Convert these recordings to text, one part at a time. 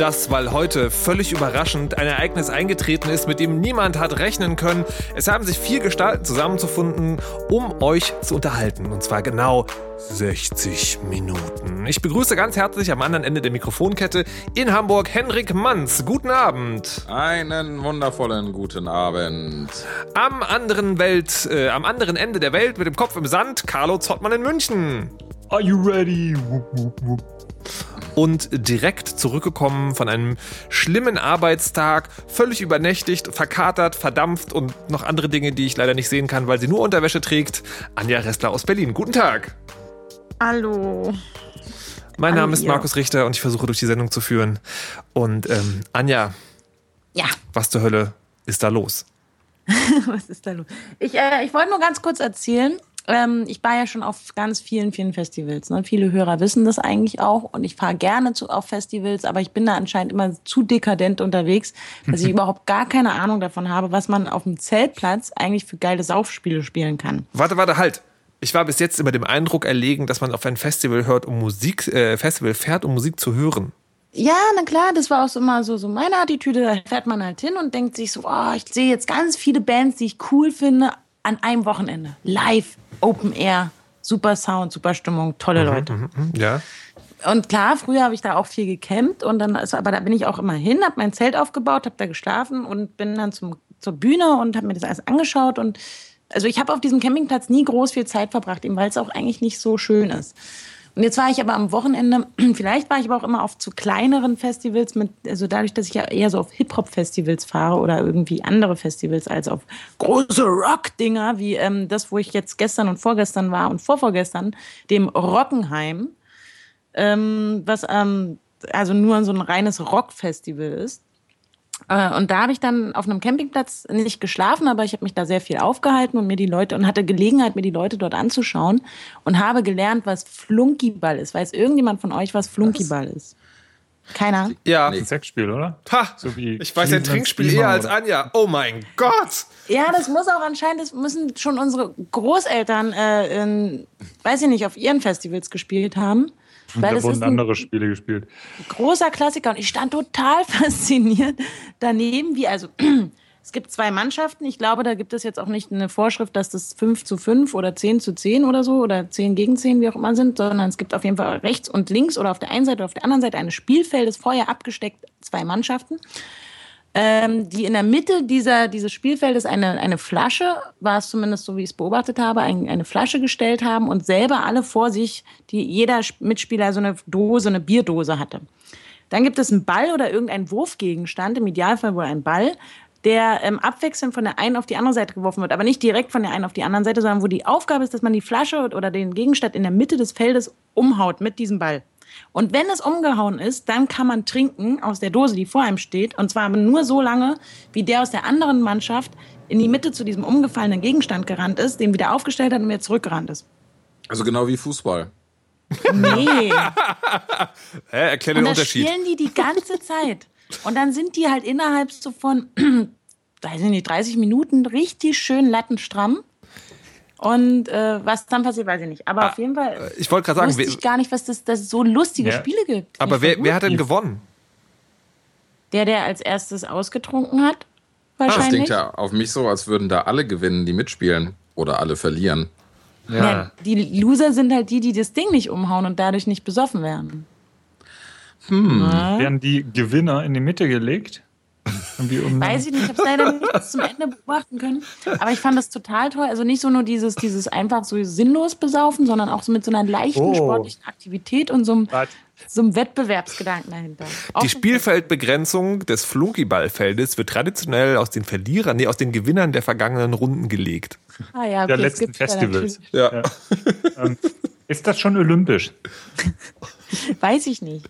Und das, weil heute völlig überraschend ein Ereignis eingetreten ist, mit dem niemand hat rechnen können. Es haben sich vier Gestalten zusammenzufunden, um euch zu unterhalten. Und zwar genau 60 Minuten. Ich begrüße ganz herzlich am anderen Ende der Mikrofonkette in Hamburg Henrik Manz. Guten Abend. Einen wundervollen guten Abend. Am anderen Welt, äh, am anderen Ende der Welt mit dem Kopf im Sand, Carlo Zottmann in München. Are you ready? Wupp, wupp, wupp und direkt zurückgekommen von einem schlimmen Arbeitstag, völlig übernächtigt, verkatert, verdampft und noch andere Dinge, die ich leider nicht sehen kann, weil sie nur Unterwäsche trägt. Anja Ressler aus Berlin. Guten Tag. Hallo. Mein Name ist Markus Richter und ich versuche durch die Sendung zu führen. Und ähm, Anja, ja. was zur Hölle ist da los? was ist da los? Ich, äh, ich wollte nur ganz kurz erzählen, ähm, ich war ja schon auf ganz vielen, vielen Festivals. Ne? Viele Hörer wissen das eigentlich auch und ich fahre gerne zu, auf Festivals, aber ich bin da anscheinend immer zu dekadent unterwegs, dass ich überhaupt gar keine Ahnung davon habe, was man auf dem Zeltplatz eigentlich für geile Saufspiele spielen kann. Warte, warte, halt. Ich war bis jetzt immer dem Eindruck erlegen, dass man auf ein Festival hört, um Musik, äh, Festival fährt, um Musik zu hören. Ja, na klar, das war auch so immer so, so meine Attitüde. Da fährt man halt hin und denkt sich so, oh, ich sehe jetzt ganz viele Bands, die ich cool finde, an einem Wochenende. Live, Open Air, super Sound, super Stimmung, tolle mhm, Leute. Mhm, mhm, ja. Und klar, früher habe ich da auch viel gecampt und dann, also, aber da bin ich auch immer hin, habe mein Zelt aufgebaut, habe da geschlafen und bin dann zum, zur Bühne und habe mir das alles angeschaut und also ich habe auf diesem Campingplatz nie groß viel Zeit verbracht, eben weil es auch eigentlich nicht so schön ist. Und jetzt war ich aber am Wochenende, vielleicht war ich aber auch immer auf zu kleineren Festivals, mit, also dadurch, dass ich ja eher so auf Hip-Hop-Festivals fahre oder irgendwie andere Festivals als auf große Rock-Dinger, wie ähm, das, wo ich jetzt gestern und vorgestern war und vorvorgestern, dem Rockenheim, ähm, was ähm, also nur so ein reines Rock-Festival ist. Äh, und da habe ich dann auf einem Campingplatz nicht geschlafen, aber ich habe mich da sehr viel aufgehalten und mir die Leute und hatte Gelegenheit, mir die Leute dort anzuschauen und habe gelernt, was Flunkyball ist. Weiß irgendjemand von euch, was Flunkyball ist? Keiner? Ja. Nee. Ein Sexspiel, oder? Ha! So wie ich weiß ein Trinkspiel eher als Anja. Oh mein Gott! Ja, das muss auch anscheinend, das müssen schon unsere Großeltern, äh, in, weiß ich nicht, auf ihren Festivals gespielt haben. Weil da wurden andere Spiele gespielt. Großer Klassiker und ich stand total fasziniert daneben, wie also es gibt zwei Mannschaften. Ich glaube, da gibt es jetzt auch nicht eine Vorschrift, dass das 5 zu 5 oder 10 zu 10 oder so oder 10 gegen 10, wie auch immer sind, sondern es gibt auf jeden Fall rechts und links oder auf der einen Seite oder auf der anderen Seite eines Spielfeldes vorher abgesteckt zwei Mannschaften ähm, die in der Mitte dieser, dieses Spielfeldes eine, eine Flasche, war es zumindest so, wie ich es beobachtet habe, ein, eine Flasche gestellt haben und selber alle vor sich, die jeder Mitspieler so eine Dose, eine Bierdose hatte. Dann gibt es einen Ball oder irgendeinen Wurfgegenstand, im Idealfall wohl ein Ball, der ähm, abwechselnd von der einen auf die andere Seite geworfen wird, aber nicht direkt von der einen auf die andere Seite, sondern wo die Aufgabe ist, dass man die Flasche oder den Gegenstand in der Mitte des Feldes umhaut mit diesem Ball. Und wenn es umgehauen ist, dann kann man trinken aus der Dose, die vor einem steht. Und zwar nur so lange, wie der aus der anderen Mannschaft in die Mitte zu diesem umgefallenen Gegenstand gerannt ist, den wieder aufgestellt hat und wieder zurückgerannt ist. Also genau wie Fußball. Nee. Hä, erklär den und Unterschied. spielen die die ganze Zeit. Und dann sind die halt innerhalb so von, weiß ich nicht, 30 Minuten richtig schön lattenstramm. Und äh, was dann passiert, weiß ich nicht. Aber ah, auf jeden Fall. Ich wollte gerade sagen, wusste ich gar nicht, was das, das so lustige ja. Spiele gibt. Aber wer, wer hat denn gewonnen? Der, der als erstes ausgetrunken hat, Ah, das wahrscheinlich. klingt ja auf mich so, als würden da alle gewinnen, die mitspielen. Oder alle verlieren. ja. die Loser sind halt die, die das Ding nicht umhauen und dadurch nicht besoffen werden. Hm. Werden die Gewinner in die Mitte gelegt? Um Weiß ich nicht, ich habe es leider nicht zum Ende beobachten können. Aber ich fand das total toll. Also nicht so nur dieses, dieses einfach so sinnlos besaufen, sondern auch so mit so einer leichten Oh. sportlichen Aktivität und so einem, so einem Wettbewerbsgedanken dahinter. Auch Die Spielfeldbegrenzung des Flunkyballfeldes wird traditionell aus den Verlierern, nee, aus den Gewinnern der vergangenen Runden gelegt. ah, ja, okay, der das letzten gibt's ja Festivals. Ja. Ähm, ist das schon olympisch? Weiß ich nicht.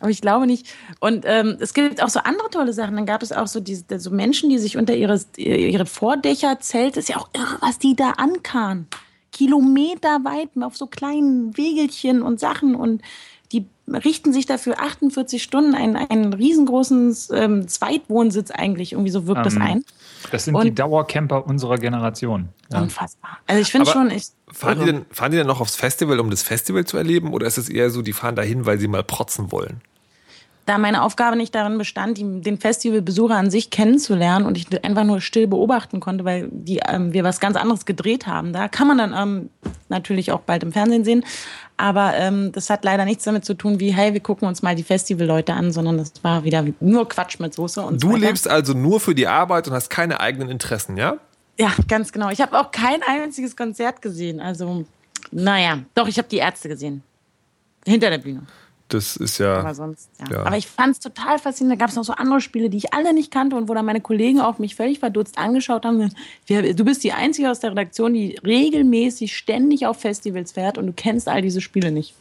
Aber ich glaube nicht. Und ähm, es gibt auch so andere tolle Sachen. Dann gab es auch so, diese, so Menschen, die sich unter ihre, ihre Vordächer zelt. Ist ja auch irre, was die da ankarren. kilometerweit auf so kleinen Wegelchen und Sachen und die richten sich dafür 48 Stunden einen, einen riesengroßen ähm, Zweitwohnsitz eigentlich, irgendwie so wirkt ähm, das ein. Das sind und die Dauercamper unserer Generation. Ja. Unfassbar. Also ich finde schon, ich, fahren, die denn, fahren die denn noch aufs Festival, um das Festival zu erleben, oder ist es eher so, die fahren dahin, weil sie mal protzen wollen? Da meine Aufgabe nicht darin bestand, den Festivalbesucher an sich kennenzulernen und ich einfach nur still beobachten konnte, weil die, ähm, wir was ganz anderes gedreht haben. Da kann man dann ähm, natürlich auch bald im Fernsehen sehen. Aber ähm, das hat leider nichts damit zu tun, wie, hey, wir gucken uns mal die Festivalleute an, sondern das war wieder nur Quatsch mit Soße und Du so lebst also nur für die Arbeit und hast keine eigenen Interessen, ja? Ja, ganz genau. Ich habe auch kein einziges Konzert gesehen. Also, naja, doch, ich habe die Ärzte gesehen. Hinter der Bühne. Das ist ja. Aber sonst, ja. ja. Aber ich fand es total faszinierend. Da gab es noch so andere Spiele, die ich alle nicht kannte und wo dann meine Kollegen auch mich völlig verdutzt angeschaut haben. Du bist die Einzige aus der Redaktion, die regelmäßig ständig auf Festivals fährt und du kennst all diese Spiele nicht.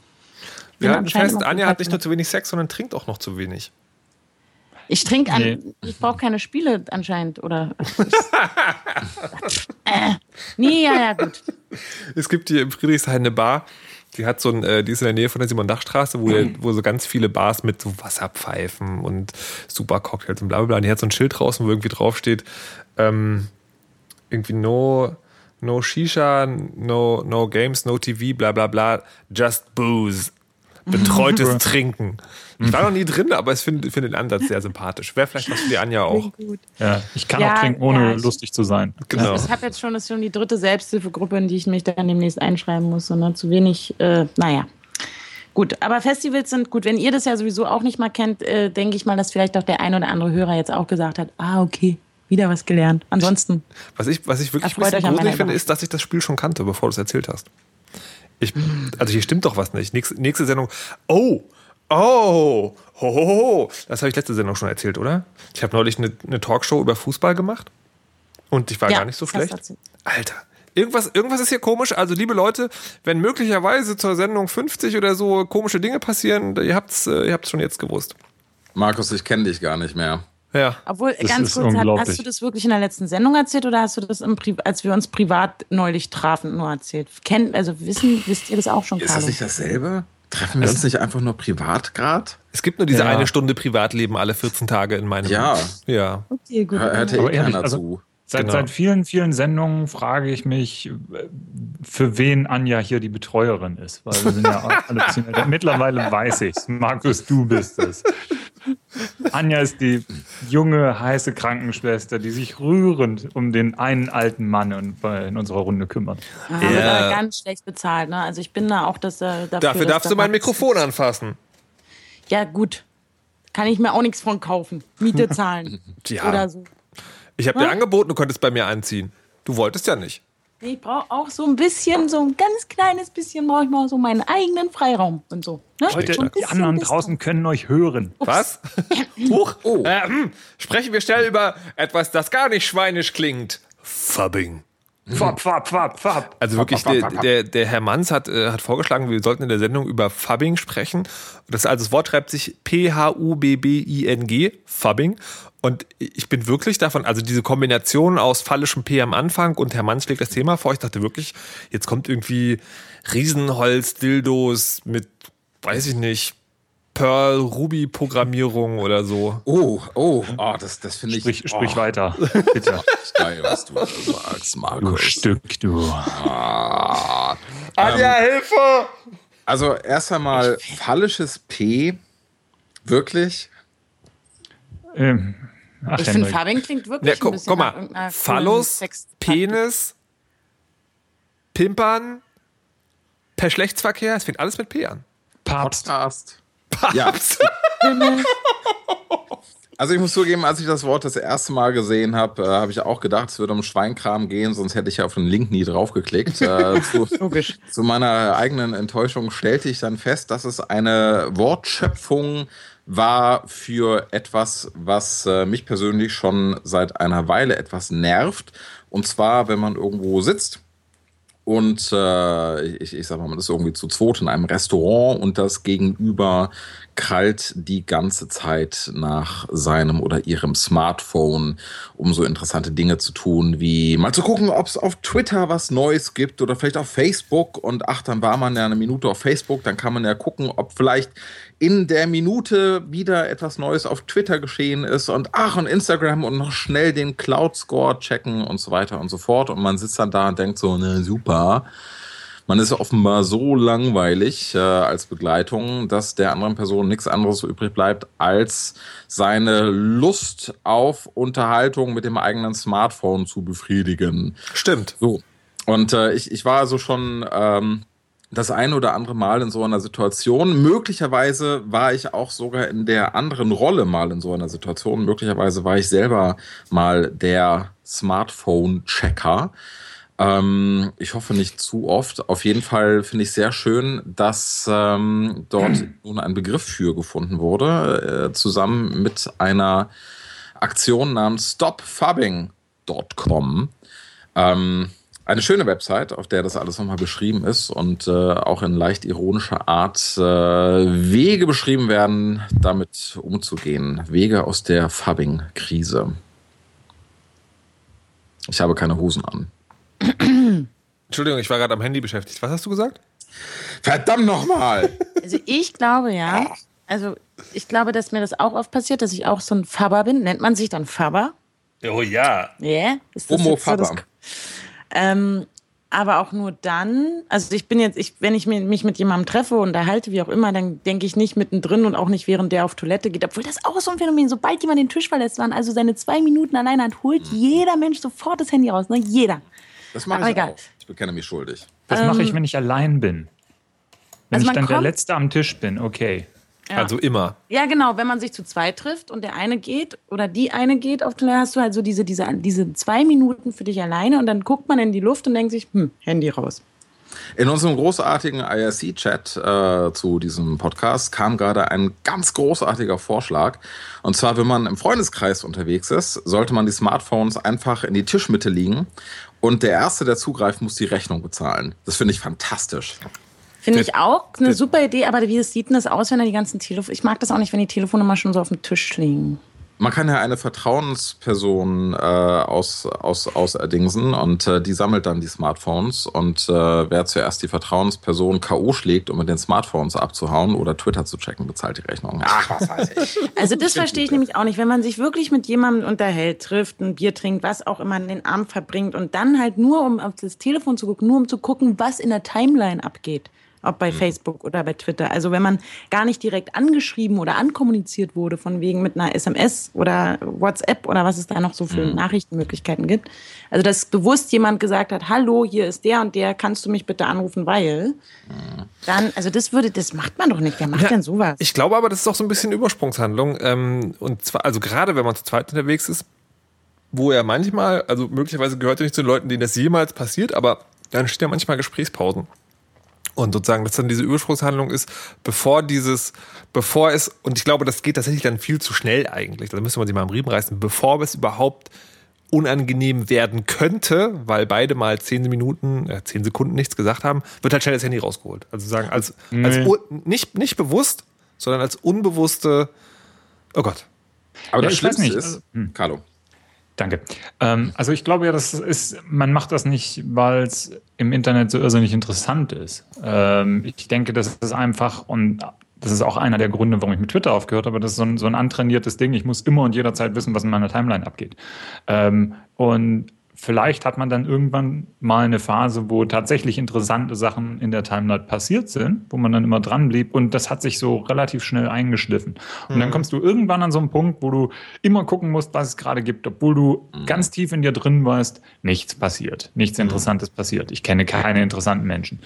Wir hatten fest, Anja hat nicht nur zu wenig Sex, sondern trinkt auch noch zu wenig. Ich trinke an, nee. ich brauche keine Spiele anscheinend, oder? äh, nee, ja, ja, gut. Es gibt hier im Friedrichshain eine Bar, die hat so ein, äh, die ist in der Nähe von der Simon-Dach-Straße, wo, mhm. wo so ganz viele Bars mit so Wasserpfeifen und super Cocktails und bla bla bla. Und die hat so ein Schild draußen, wo irgendwie draufsteht, ähm, irgendwie no, no Shisha, no, no Games, no TV, bla bla bla, just booze. Betreutes Trinken. Ich war noch nie drin, aber ich finde find den Ansatz sehr sympathisch. Wäre vielleicht was für die Anja auch. Ja, ich kann ja, auch trinken, ohne ja, lustig zu sein. Genau. Ich habe jetzt schon, das ist schon die dritte Selbsthilfegruppe, in die ich mich dann demnächst einschreiben muss. Und zu wenig, äh, naja. Gut, aber Festivals sind gut. Wenn ihr das ja sowieso auch nicht mal kennt, äh, denke ich mal, dass vielleicht auch der ein oder andere Hörer jetzt auch gesagt hat, ah, okay, wieder was gelernt. Ansonsten. Was ich, was ich wirklich gruselig finde, ist, dass ich das Spiel schon kannte, bevor du es erzählt hast. Ich, also hier stimmt doch was nicht. Nächste, nächste Sendung. Oh, Oh, hohoho. das habe ich letzte Sendung schon erzählt, oder? Ich habe neulich eine, eine, Talkshow über Fußball gemacht und ich war ja, gar nicht so schlecht. Alter, irgendwas, irgendwas ist hier komisch. Also, liebe Leute, wenn möglicherweise zur Sendung 50 oder so komische Dinge passieren, ihr habt es äh, ihr habt's schon jetzt gewusst. Markus, ich kenne dich gar nicht mehr. Ja. Obwohl, das ganz kurz, hast du das wirklich in der letzten Sendung erzählt oder hast du das, im als wir uns privat neulich trafen, nur erzählt? Kennt, also wissen, wisst ihr das auch schon, Ist Carlo? das nicht dasselbe? Treffen wir also, uns nicht einfach nur privat gerade? Es gibt nur diese ja. eine Stunde Privatleben alle 14 Tage in meinem Ja. Ja. Okay, gut. Hört eh keiner also, zu. Seit, genau. seit vielen, vielen Sendungen frage ich mich, für wen Anja hier die Betreuerin ist. Weil wir sind ja alle Mittlerweile weiß ich Markus, du bist es. Anja ist die junge, heiße Krankenschwester, die sich rührend um den einen alten Mann in, in unserer Runde kümmert. Ah, ja. Aber ganz schlecht bezahlt. Ne? Also ich bin da auch das, äh, dafür. Dafür darfst du mein Mikrofon anfassen. Ja, gut. Kann ich mir auch nichts von kaufen. Miete zahlen. ja. Oder so. Ich habe dir angeboten, du könntest bei mir anziehen. Du wolltest ja nicht. Ich brauche auch so ein bisschen, so ein ganz kleines bisschen, brauche ich mal so meinen eigenen Freiraum und so. Ne? Leute, die anderen draußen können euch hören. Ups. Was? Huch. Oh. Äh, hm. Sprechen wir schnell über etwas, das gar nicht schweinisch klingt. Fubbing. Fab, fab, fab, fab. Also wirklich, fab, fab, fab, der, der, Herr Manns hat, äh, hat vorgeschlagen, wir sollten in der Sendung über Fubbing sprechen. Das, also das Wort schreibt sich P-H-U-B-B-I-N-G, Fubbing. Und ich bin wirklich davon, also diese Kombination aus fallischem P am Anfang und Herr Mann schlägt das Thema vor. Ich dachte wirklich, jetzt kommt irgendwie Riesenholz-Dildos mit, weiß ich nicht, Perl Ruby Programmierung oder so. Oh, oh, oh das, das finde ich. Sprich, sprich oh. weiter, bitte. geil, was du sagst, Markus. Du Stück, du. Ah. Anja, ähm, Hilfe! Also erst einmal fallisches P, wirklich? Ähm, Ach, ich finde, Fabian klingt wirklich ja, guck, ein bisschen guck mal, Phallus, Penis, Pimpern, per Schlechtsverkehr, es fängt alles mit P an. Papst. Podcast. Papst. Ja. Also ich muss zugeben, als ich das Wort das erste Mal gesehen habe, äh, habe ich auch gedacht, es würde um Schweinkram gehen, sonst hätte ich ja auf den Link nie draufgeklickt. äh, zu. Zu meiner eigenen Enttäuschung stellte ich dann fest, dass es eine Wortschöpfung war für etwas, was äh, mich persönlich schon seit einer Weile etwas nervt. Und zwar, wenn man irgendwo sitzt und äh, ich, ich sag mal, man ist irgendwie zu zweit in einem Restaurant und das Gegenüber krallt die ganze Zeit nach seinem oder ihrem Smartphone, um so interessante Dinge zu tun, wie mal zu gucken, ob es auf Twitter was Neues gibt oder vielleicht auf Facebook. Und ach, dann war man ja eine Minute auf Facebook, dann kann man ja gucken, ob vielleicht in der Minute wieder etwas Neues auf Twitter geschehen ist und ach, und Instagram und noch schnell den Cloud Score checken und so weiter und so fort. Und man sitzt dann da und denkt so, ne, super man ist offenbar so langweilig äh, als Begleitung, dass der anderen Person nichts anderes übrig bleibt, als seine Lust auf Unterhaltung mit dem eigenen Smartphone zu befriedigen. Stimmt. So. Und äh, ich, ich war also schon ähm, das ein oder andere Mal in so einer Situation. Möglicherweise war ich auch sogar in der anderen Rolle mal in so einer Situation. Möglicherweise war ich selber mal der Smartphone-Checker. Ähm, ich hoffe nicht zu oft. Auf jeden Fall finde ich sehr schön, dass ähm, dort nun ein Begriff für gefunden wurde, äh, zusammen mit einer Aktion namens stopfubbing.com. Ähm, eine schöne Website, auf der das alles nochmal beschrieben ist und äh, auch in leicht ironischer Art äh, Wege beschrieben werden, damit umzugehen. Wege aus der Fubbing-Krise. Ich habe keine Hosen an. Entschuldigung, ich war gerade am Handy beschäftigt. Was hast du gesagt? Verdammt nochmal! Also ich glaube ja, also ich glaube, dass mir das auch oft passiert, dass ich auch so ein Fabber bin. Nennt man sich dann Fabber? Oh ja. Ja. Yeah? Homo Fabber. So ähm, aber auch nur dann, also ich bin jetzt, ich, wenn ich mich mit jemandem treffe und erhalte, wie auch immer, dann denke ich nicht mittendrin und auch nicht während der auf Toilette geht. Obwohl das auch so ein Phänomen, sobald jemand den Tisch verlässt, waren also seine zwei Minuten alleine hat, holt jeder Mensch sofort das Handy raus, ne? Jeder. Das mache ich egal. auch. Ich bekenne mich schuldig. Das ähm, mache ich, wenn ich allein bin. Wenn also ich dann der Letzte am Tisch bin, okay. Ja. Also immer. Ja, genau. Wenn man sich zu zweit trifft und der eine geht oder die eine geht auf Toilette, hast du halt so diese, diese, diese zwei Minuten für dich alleine und dann guckt man in die Luft und denkt sich, hm, Handy raus. In unserem großartigen IRC-Chat äh, zu diesem Podcast kam gerade ein ganz großartiger Vorschlag. Und zwar, wenn man im Freundeskreis unterwegs ist, sollte man die Smartphones einfach in die Tischmitte liegen und der Erste, der zugreift, muss die Rechnung bezahlen. Das finde ich fantastisch. Finde ich auch eine super Idee, aber wie sieht denn das aus, wenn er die ganzen Telefone. Ich mag das auch nicht, wenn die Telefonnummer schon so auf dem Tisch liegen. Man kann ja eine Vertrauensperson äh, aus, aus, auserdingsen und äh, die sammelt dann die Smartphones und äh, wer zuerst die Vertrauensperson K.O. schlägt, um mit den Smartphones abzuhauen oder Twitter zu checken, bezahlt die Rechnung. Ach, was weiß ich. Also das verstehe ich nämlich auch nicht. Wenn man sich wirklich mit jemandem unterhält, trifft, ein Bier trinkt, was auch immer in den Arm verbringt und dann halt nur, um auf das Telefon zu gucken, nur um zu gucken, was in der Timeline abgeht ob bei mhm. Facebook oder bei Twitter. Also wenn man gar nicht direkt angeschrieben oder ankommuniziert wurde, von wegen mit einer SMS oder WhatsApp oder was es da noch so für mhm. Nachrichtenmöglichkeiten gibt. Also dass bewusst jemand gesagt hat, hallo, hier ist der und der, kannst du mich bitte anrufen, weil mhm. dann, also das würde, das macht man doch nicht. Wer macht ja, denn sowas? Ich glaube aber, das ist doch so ein bisschen Übersprungshandlung. Ähm, und zwar, also gerade wenn man zu zweit unterwegs ist, wo er manchmal, also möglicherweise gehört er nicht zu den Leuten, denen das jemals passiert, aber dann stehen ja manchmal Gesprächspausen. Und sozusagen, dass dann diese Übersprungshandlung ist, bevor dieses, bevor es, und ich glaube, das geht tatsächlich dann viel zu schnell eigentlich, da müsste man sich mal am Riemen reißen, bevor es überhaupt unangenehm werden könnte, weil beide mal zehn Minuten, äh, zehn Sekunden nichts gesagt haben, wird halt schnell das Handy rausgeholt. Also sagen, als, nee. als nicht, nicht bewusst, sondern als unbewusste, oh Gott. Aber ja, das Schlimmste ist, also, hm. Carlo, Danke. Ähm, also ich glaube ja, das ist, man macht das nicht, weil es im Internet so irrsinnig interessant ist. Ähm, ich denke, das ist einfach und das ist auch einer der Gründe, warum ich mit Twitter aufgehört habe. Das ist so ein, so ein antrainiertes Ding. Ich muss immer und jederzeit wissen, was in meiner Timeline abgeht. Ähm, und vielleicht hat man dann irgendwann mal eine Phase, wo tatsächlich interessante Sachen in der Timeline passiert sind, wo man dann immer dran blieb und das hat sich so relativ schnell eingeschliffen. Und mhm. dann kommst du irgendwann an so einen Punkt, wo du immer gucken musst, was es gerade gibt, obwohl du mhm. ganz tief in dir drin weißt, nichts passiert, nichts mhm. Interessantes mhm. passiert. Ich kenne keine interessanten Menschen.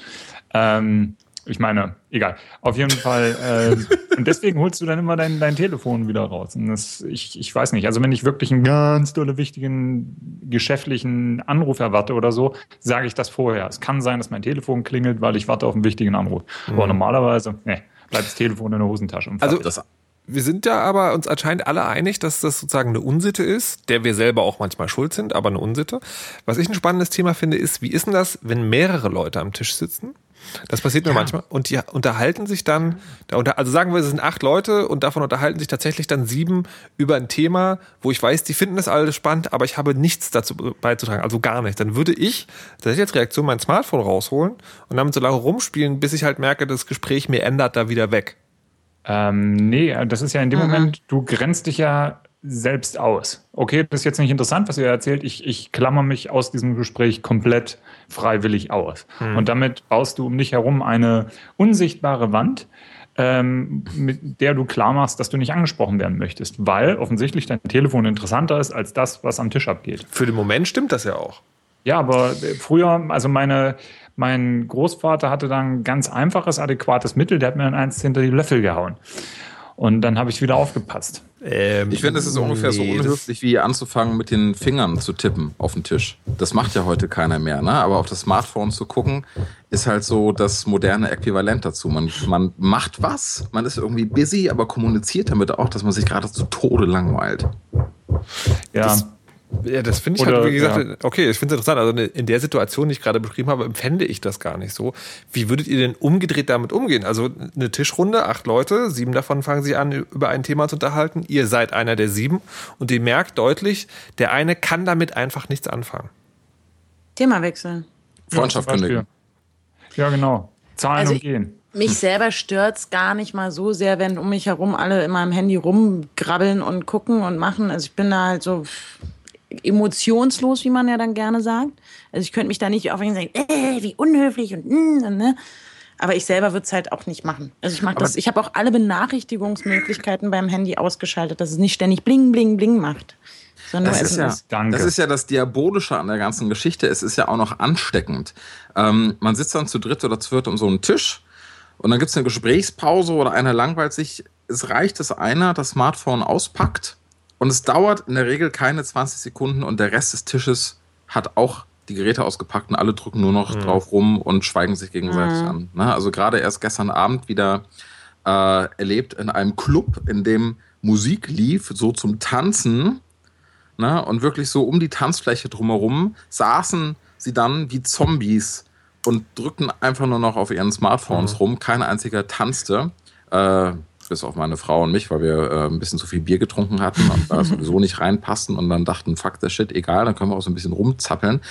Ähm, ich meine, egal. Auf jeden Fall. Äh, und deswegen holst du dann immer dein, dein Telefon wieder raus. Und das, ich, ich weiß nicht. Also wenn ich wirklich einen ganz dolle wichtigen geschäftlichen Anruf erwarte oder so, sage ich das vorher. Es kann sein, dass mein Telefon klingelt, weil ich warte auf einen wichtigen Anruf. Mhm. Aber normalerweise, ne, bleibt das Telefon in der Hosentasche. Also das wir sind ja aber uns anscheinend alle einig, dass das sozusagen eine Unsitte ist, der wir selber auch manchmal schuld sind, aber eine Unsitte. Was ich ein spannendes Thema finde, ist, wie ist denn das, wenn mehrere Leute am Tisch sitzen? Das passiert mir ja. manchmal. Und die unterhalten sich dann, also sagen wir, es sind acht Leute und davon unterhalten sich tatsächlich dann sieben über ein Thema, wo ich weiß, die finden das alles spannend, aber ich habe nichts dazu beizutragen, also gar nicht. Dann würde ich tatsächlich als Reaktion mein Smartphone rausholen und damit so lange rumspielen, bis ich halt merke, das Gespräch mir ändert da wieder weg. Ähm, nee, das ist ja in dem mhm. Moment, du grenzt dich ja selbst aus. Okay, das ist jetzt nicht interessant, was ihr erzählt. Ich, ich klammer mich aus diesem Gespräch komplett freiwillig aus. Mhm. Und damit baust du um dich herum eine unsichtbare Wand, ähm, mit der du klar machst, dass du nicht angesprochen werden möchtest, weil offensichtlich dein Telefon interessanter ist als das, was am Tisch abgeht. Für den Moment stimmt das ja auch. Ja, aber früher, also meine, mein Großvater hatte dann ein ganz einfaches, adäquates Mittel, der hat mir dann eins hinter die Löffel gehauen. Und dann habe ich wieder aufgepasst. Ähm, ich finde, es ist ungefähr nee, so unhöflich, wie anzufangen, mit den Fingern zu tippen auf den Tisch. Das macht ja heute keiner mehr, ne? Aber auf das Smartphone zu gucken, ist halt so das moderne Äquivalent dazu. Man, man macht was, man ist irgendwie busy, aber kommuniziert damit auch, dass man sich gerade zu Tode langweilt. Ja. Das ja, das finde ich halt, Oder, halt, wie gesagt, ja. okay, ich finde es interessant. Also in der Situation, die ich gerade beschrieben habe, empfände ich das gar nicht so. Wie würdet ihr denn umgedreht damit umgehen? Also eine Tischrunde, acht Leute, sieben davon fangen sich an, über ein Thema zu unterhalten. Ihr seid einer der sieben und ihr merkt deutlich, der eine kann damit einfach nichts anfangen. Thema wechseln. Freundschaft kündigen. Ja, genau. Zahlen also, und gehen. Mich selber stört es gar nicht mal so sehr, wenn um mich herum alle in meinem Handy rumgrabbeln und gucken und machen. Also ich bin da halt so, emotionslos, wie man ja dann gerne sagt. Also ich könnte mich da nicht aufhängen und sagen, äh, wie unhöflich und, mm, ne? Aber ich selber würde es halt auch nicht machen. Also ich mag das. Ich habe auch alle Benachrichtigungsmöglichkeiten beim Handy ausgeschaltet, dass es nicht ständig bling, bling, bling macht. Das ist, ja, das ist ja das Diabolische an der ganzen Geschichte. Es ist ja auch noch ansteckend. Ähm, man sitzt dann zu dritt oder zu viert um so einen Tisch und dann gibt es eine Gesprächspause oder einer langweilt sich. Es reicht, dass einer das Smartphone auspackt und es dauert in der Regel keine 20 Sekunden und der Rest des Tisches hat auch die Geräte ausgepackt und alle drücken nur noch mhm. drauf rum und schweigen sich gegenseitig mhm. an. Ne? Also gerade erst gestern Abend wieder äh, erlebt in einem Club, in dem Musik lief, so zum Tanzen. Ne? Und wirklich so um die Tanzfläche drumherum saßen sie dann wie Zombies und drückten einfach nur noch auf ihren Smartphones mhm. rum. Kein einziger tanzte. Äh, bis auf meine Frau und mich, weil wir äh, ein bisschen zu viel Bier getrunken hatten und da sowieso nicht reinpassten und dann dachten, fuck the shit, egal, dann können wir auch so ein bisschen rumzappeln.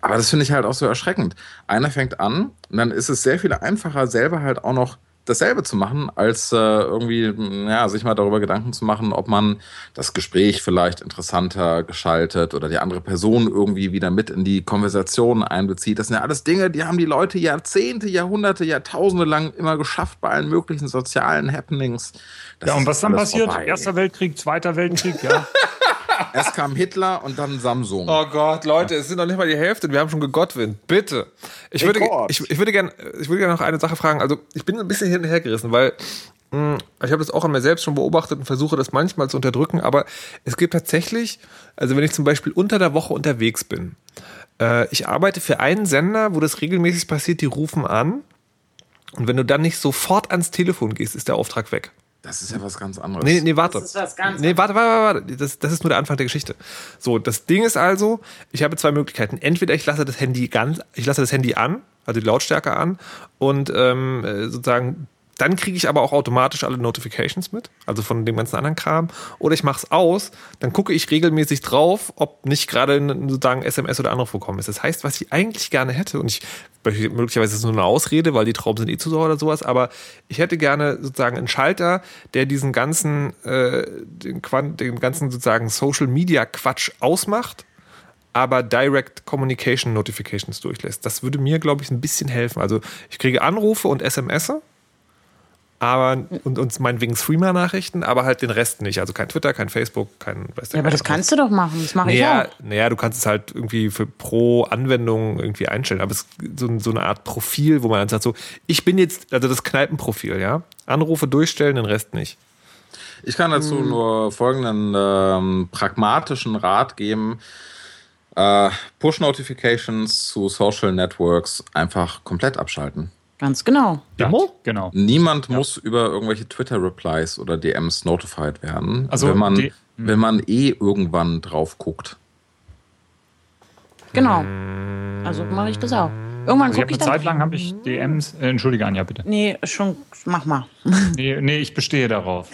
Aber das finde ich halt auch so erschreckend. Einer fängt an und dann ist es sehr viel einfacher, selber halt auch noch dasselbe zu machen, als äh, irgendwie, ja, sich mal darüber Gedanken zu machen, ob man das Gespräch vielleicht interessanter gestaltet oder die andere Person irgendwie wieder mit in die Konversation einbezieht. Das sind ja alles Dinge, die haben die Leute Jahrzehnte, Jahrhunderte, Jahrtausende lang immer geschafft bei allen möglichen sozialen Happenings. Das ja, und was dann passiert? Vorbei. Erster Weltkrieg, Zweiter Weltkrieg, ja. Erst kam Hitler und dann Samsung. Oh Gott, Leute, es sind noch nicht mal die Hälfte und wir haben schon gegottwind. Bitte. Ich würde, ich, ich würde gerne ich würde gern noch eine Sache fragen. Also, ich bin ein bisschen hin und her gerissen, weil mh, hm, ich habe das auch an mir selbst schon beobachtet und versuche das manchmal zu unterdrücken, aber es gibt tatsächlich, also wenn ich zum Beispiel unter der Woche unterwegs bin, äh, ich arbeite für einen Sender, wo das regelmäßig passiert, die rufen an und wenn du dann nicht sofort ans Telefon gehst, ist der Auftrag weg. Das ist ja was ganz anderes. Nee, nee, warte. Das ist was ganz nee, warte, warte, warte. Das, das ist nur der Anfang der Geschichte. So, das Ding ist also, ich habe zwei Möglichkeiten. Entweder ich lasse das Handy ganz, ich lasse das Handy an, also die Lautstärke an und ähm, äh, sozusagen dann kriege ich aber auch automatisch alle Notifications mit, also von dem ganzen anderen Kram. Oder ich mache es aus, dann gucke ich regelmäßig drauf, ob nicht gerade sozusagen SMS oder Anruf gekommen ist. Das heißt, was ich eigentlich gerne hätte, und ich möglicherweise ist es nur eine Ausrede, weil die Trauben sind eh zu sauer oder sowas, aber ich hätte gerne sozusagen einen Schalter, der diesen ganzen, äh, den, den ganzen sozusagen Social Media Quatsch ausmacht aber Direct Communication Notifications durchlässt. Das würde mir, glaube ich, ein bisschen helfen. Also ich kriege Anrufe und SMS aber und uns meinetwegen Streamer-Nachrichten, aber halt den Rest nicht. Also kein Twitter, kein Facebook, kein weißt du, Ja, aber das kannst du doch machen. Das mache naja, ich auch. Naja, du kannst es halt irgendwie für pro Anwendung irgendwie einstellen. Aber es ist so, so eine Art Profil, wo man dann sagt, so, ich bin jetzt, also das Kneipenprofil, ja. Anrufe durchstellen, den Rest nicht. Ich kann dazu hm. nur folgenden ähm, pragmatischen Rat geben. Äh, Push-Notifications zu Social Networks einfach komplett abschalten. Ganz genau. Demo? Genau. Niemand ja. muss über irgendwelche Twitter-Replies oder DMs notified werden, also wenn man, hm. wenn man eh irgendwann drauf guckt. Genau. Also mache ich das auch. Irgendwann also gucke ich, ich Eine Zeit lang habe ich DMs. Äh, Entschuldige, Anja, bitte. Nee, schon, mach mal. Nee, nee ich bestehe darauf.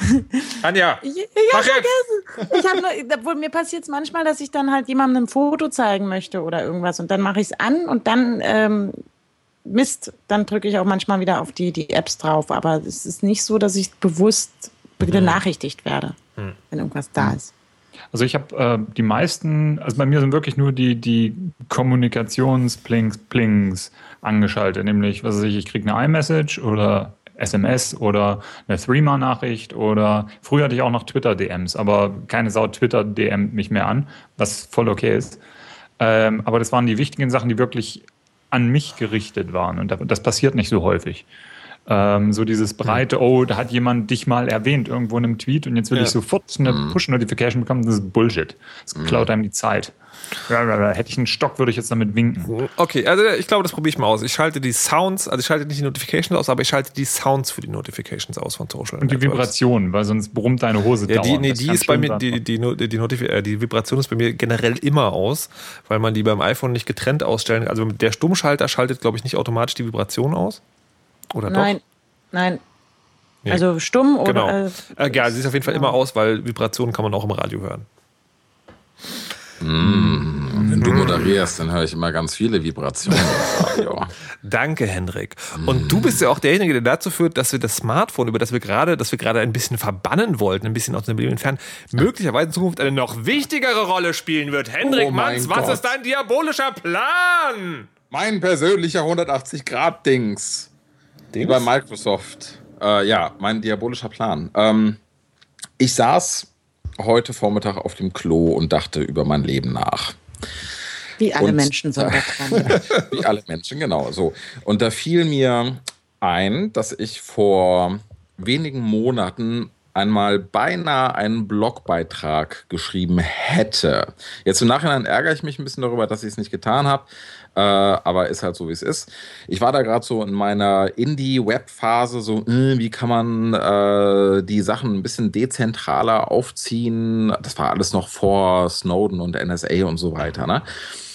Anja, ich, ich mach vergessen. Ich habe nur, mir passiert es manchmal, dass ich dann halt jemandem ein Foto zeigen möchte oder irgendwas und dann mache ich es an und dann ähm, Mist, dann drücke ich auch manchmal wieder auf die, die Apps drauf. Aber es ist nicht so, dass ich bewusst benachrichtigt werde, hm. wenn irgendwas da ist. Also ich habe äh, die meisten, also bei mir sind wirklich nur die, die Kommunikations-Plings angeschaltet, nämlich, was weiß ich, ich kriege eine iMessage oder SMS oder eine Threema-Nachricht oder früher hatte ich auch noch Twitter-DMs, aber keine Sau Twitter-DM mich mehr an, was voll okay ist. Ähm, aber das waren die wichtigen Sachen, die wirklich an mich gerichtet waren und das passiert nicht so häufig. Ähm, so dieses breite, oh, da hat jemand dich mal erwähnt irgendwo in einem Tweet und jetzt will ja. ich sofort eine mhm. Push-Notification bekommen. Das ist Bullshit. Das mhm. klaut einem die Zeit. Hätte ich einen Stock, würde ich jetzt damit winken. Okay, also ich glaube, das probiere ich mal aus. Ich schalte die Sounds, also ich schalte nicht die Notifications aus, aber ich schalte die Sounds für die Notifications aus von Social. Und die Vibrationen, weil sonst brummt deine Hose ja, die, Nee, die ist bei mir, die, die, die, die, äh, die Vibration ist bei mir generell immer aus, weil man die beim iPhone nicht getrennt ausstellen kann. Also der Stummschalter schaltet, glaube ich, nicht automatisch die Vibration aus. Oder Nein, doch? nein. Nee. Also stumm oder. Genau. Äh, ja, sie ist auf jeden Fall immer aus, weil Vibrationen kann man auch im Radio hören. Mm, wenn du moderierst, dann höre ich immer ganz viele Vibrationen Danke, Hendrik. Und du bist ja auch derjenige, der dazu führt, dass wir das Smartphone, über das wir gerade, das wir gerade ein bisschen verbannen wollten, ein bisschen aus dem Leben entfernen, möglicherweise in Zukunft eine noch wichtigere Rolle spielen wird. Hendrik oh Manns, was ist dein diabolischer Plan? Mein persönlicher 180-Grad-Dings. Wie bei Microsoft. Äh, ja, mein diabolischer Plan. Ähm, ich saß heute Vormittag auf dem Klo und dachte über mein Leben nach. Wie alle und, Menschen so. wie alle Menschen, genau so. Und da fiel mir ein, dass ich vor wenigen Monaten einmal beinahe einen Blogbeitrag geschrieben hätte. Jetzt im Nachhinein ärgere ich mich ein bisschen darüber, dass ich es nicht getan habe, äh, aber ist halt so, wie es ist. Ich war da gerade so in meiner Indie-Web-Phase, so, äh, wie kann man äh, die Sachen ein bisschen dezentraler aufziehen? Das war alles noch vor Snowden und NSA und so weiter. Ne?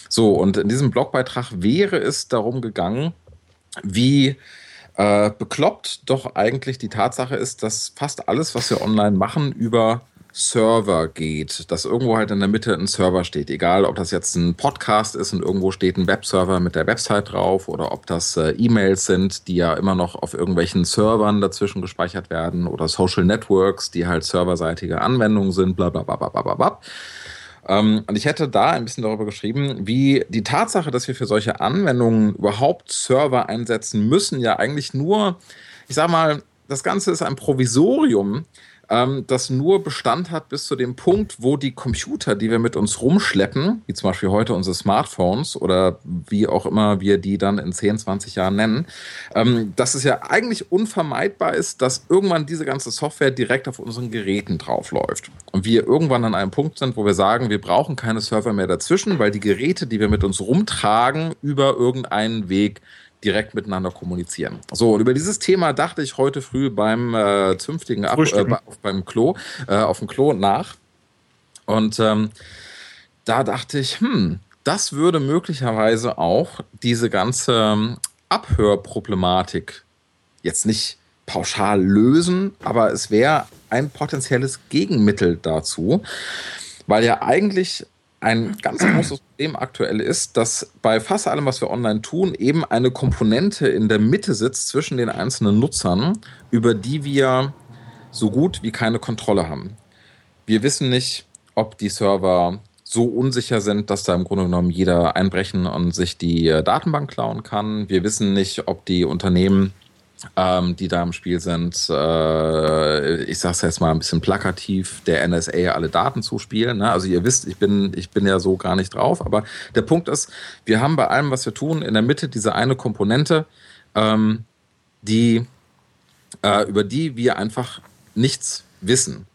So, und in diesem Blogbeitrag wäre es darum gegangen, wie äh, bekloppt doch eigentlich die Tatsache ist, dass fast alles, was wir online machen, über Server geht, dass irgendwo halt in der Mitte ein Server steht. Egal, ob das jetzt ein Podcast ist und irgendwo steht ein Webserver mit der Website drauf oder ob das äh, E-Mails sind, die ja immer noch auf irgendwelchen Servern dazwischen gespeichert werden oder Social Networks, die halt serverseitige Anwendungen sind, bla bla bla bla bla bla. Ähm, und ich hätte da ein bisschen darüber geschrieben, wie die Tatsache, dass wir für solche Anwendungen überhaupt Server einsetzen müssen, ja eigentlich nur, ich sag mal, das Ganze ist ein Provisorium, ähm, das nur Bestand hat bis zu dem Punkt, wo die Computer, die wir mit uns rumschleppen, wie zum Beispiel heute unsere Smartphones oder wie auch immer wir die dann in 10, 20 Jahren nennen, ähm, dass es ja eigentlich unvermeidbar ist, dass irgendwann diese ganze Software direkt auf unseren Geräten draufläuft. Und wir irgendwann an einem Punkt sind, wo wir sagen, wir brauchen keine Server mehr dazwischen, weil die Geräte, die wir mit uns rumtragen, über irgendeinen Weg direkt miteinander kommunizieren. So, und über dieses Thema dachte ich heute früh beim äh, zünftigen Ab äh, beim Klo, äh, auf dem Klo nach. Und ähm, da dachte ich, hm, das würde möglicherweise auch diese ganze ähm, Abhörproblematik jetzt nicht pauschal lösen, aber es wäre ein potenzielles Gegenmittel dazu, weil ja eigentlich ein ganz großes Problem aktuell ist, dass bei fast allem, was wir online tun, eben eine Komponente in der Mitte sitzt zwischen den einzelnen Nutzern, über die wir so gut wie keine Kontrolle haben. Wir wissen nicht, ob die Server so unsicher sind, dass da im Grunde genommen jeder einbrechen und sich die äh, Datenbank klauen kann. Wir wissen nicht, ob die Unternehmen ähm, die da im Spiel sind, äh, ich sag's jetzt mal ein bisschen plakativ, der NSA alle Daten zuspielen. Ne? Also ihr wisst, ich bin, ich bin ja so gar nicht drauf, aber der Punkt ist, wir haben bei allem, was wir tun, in der Mitte diese eine Komponente, ähm, die, äh, über die wir einfach nichts wissen.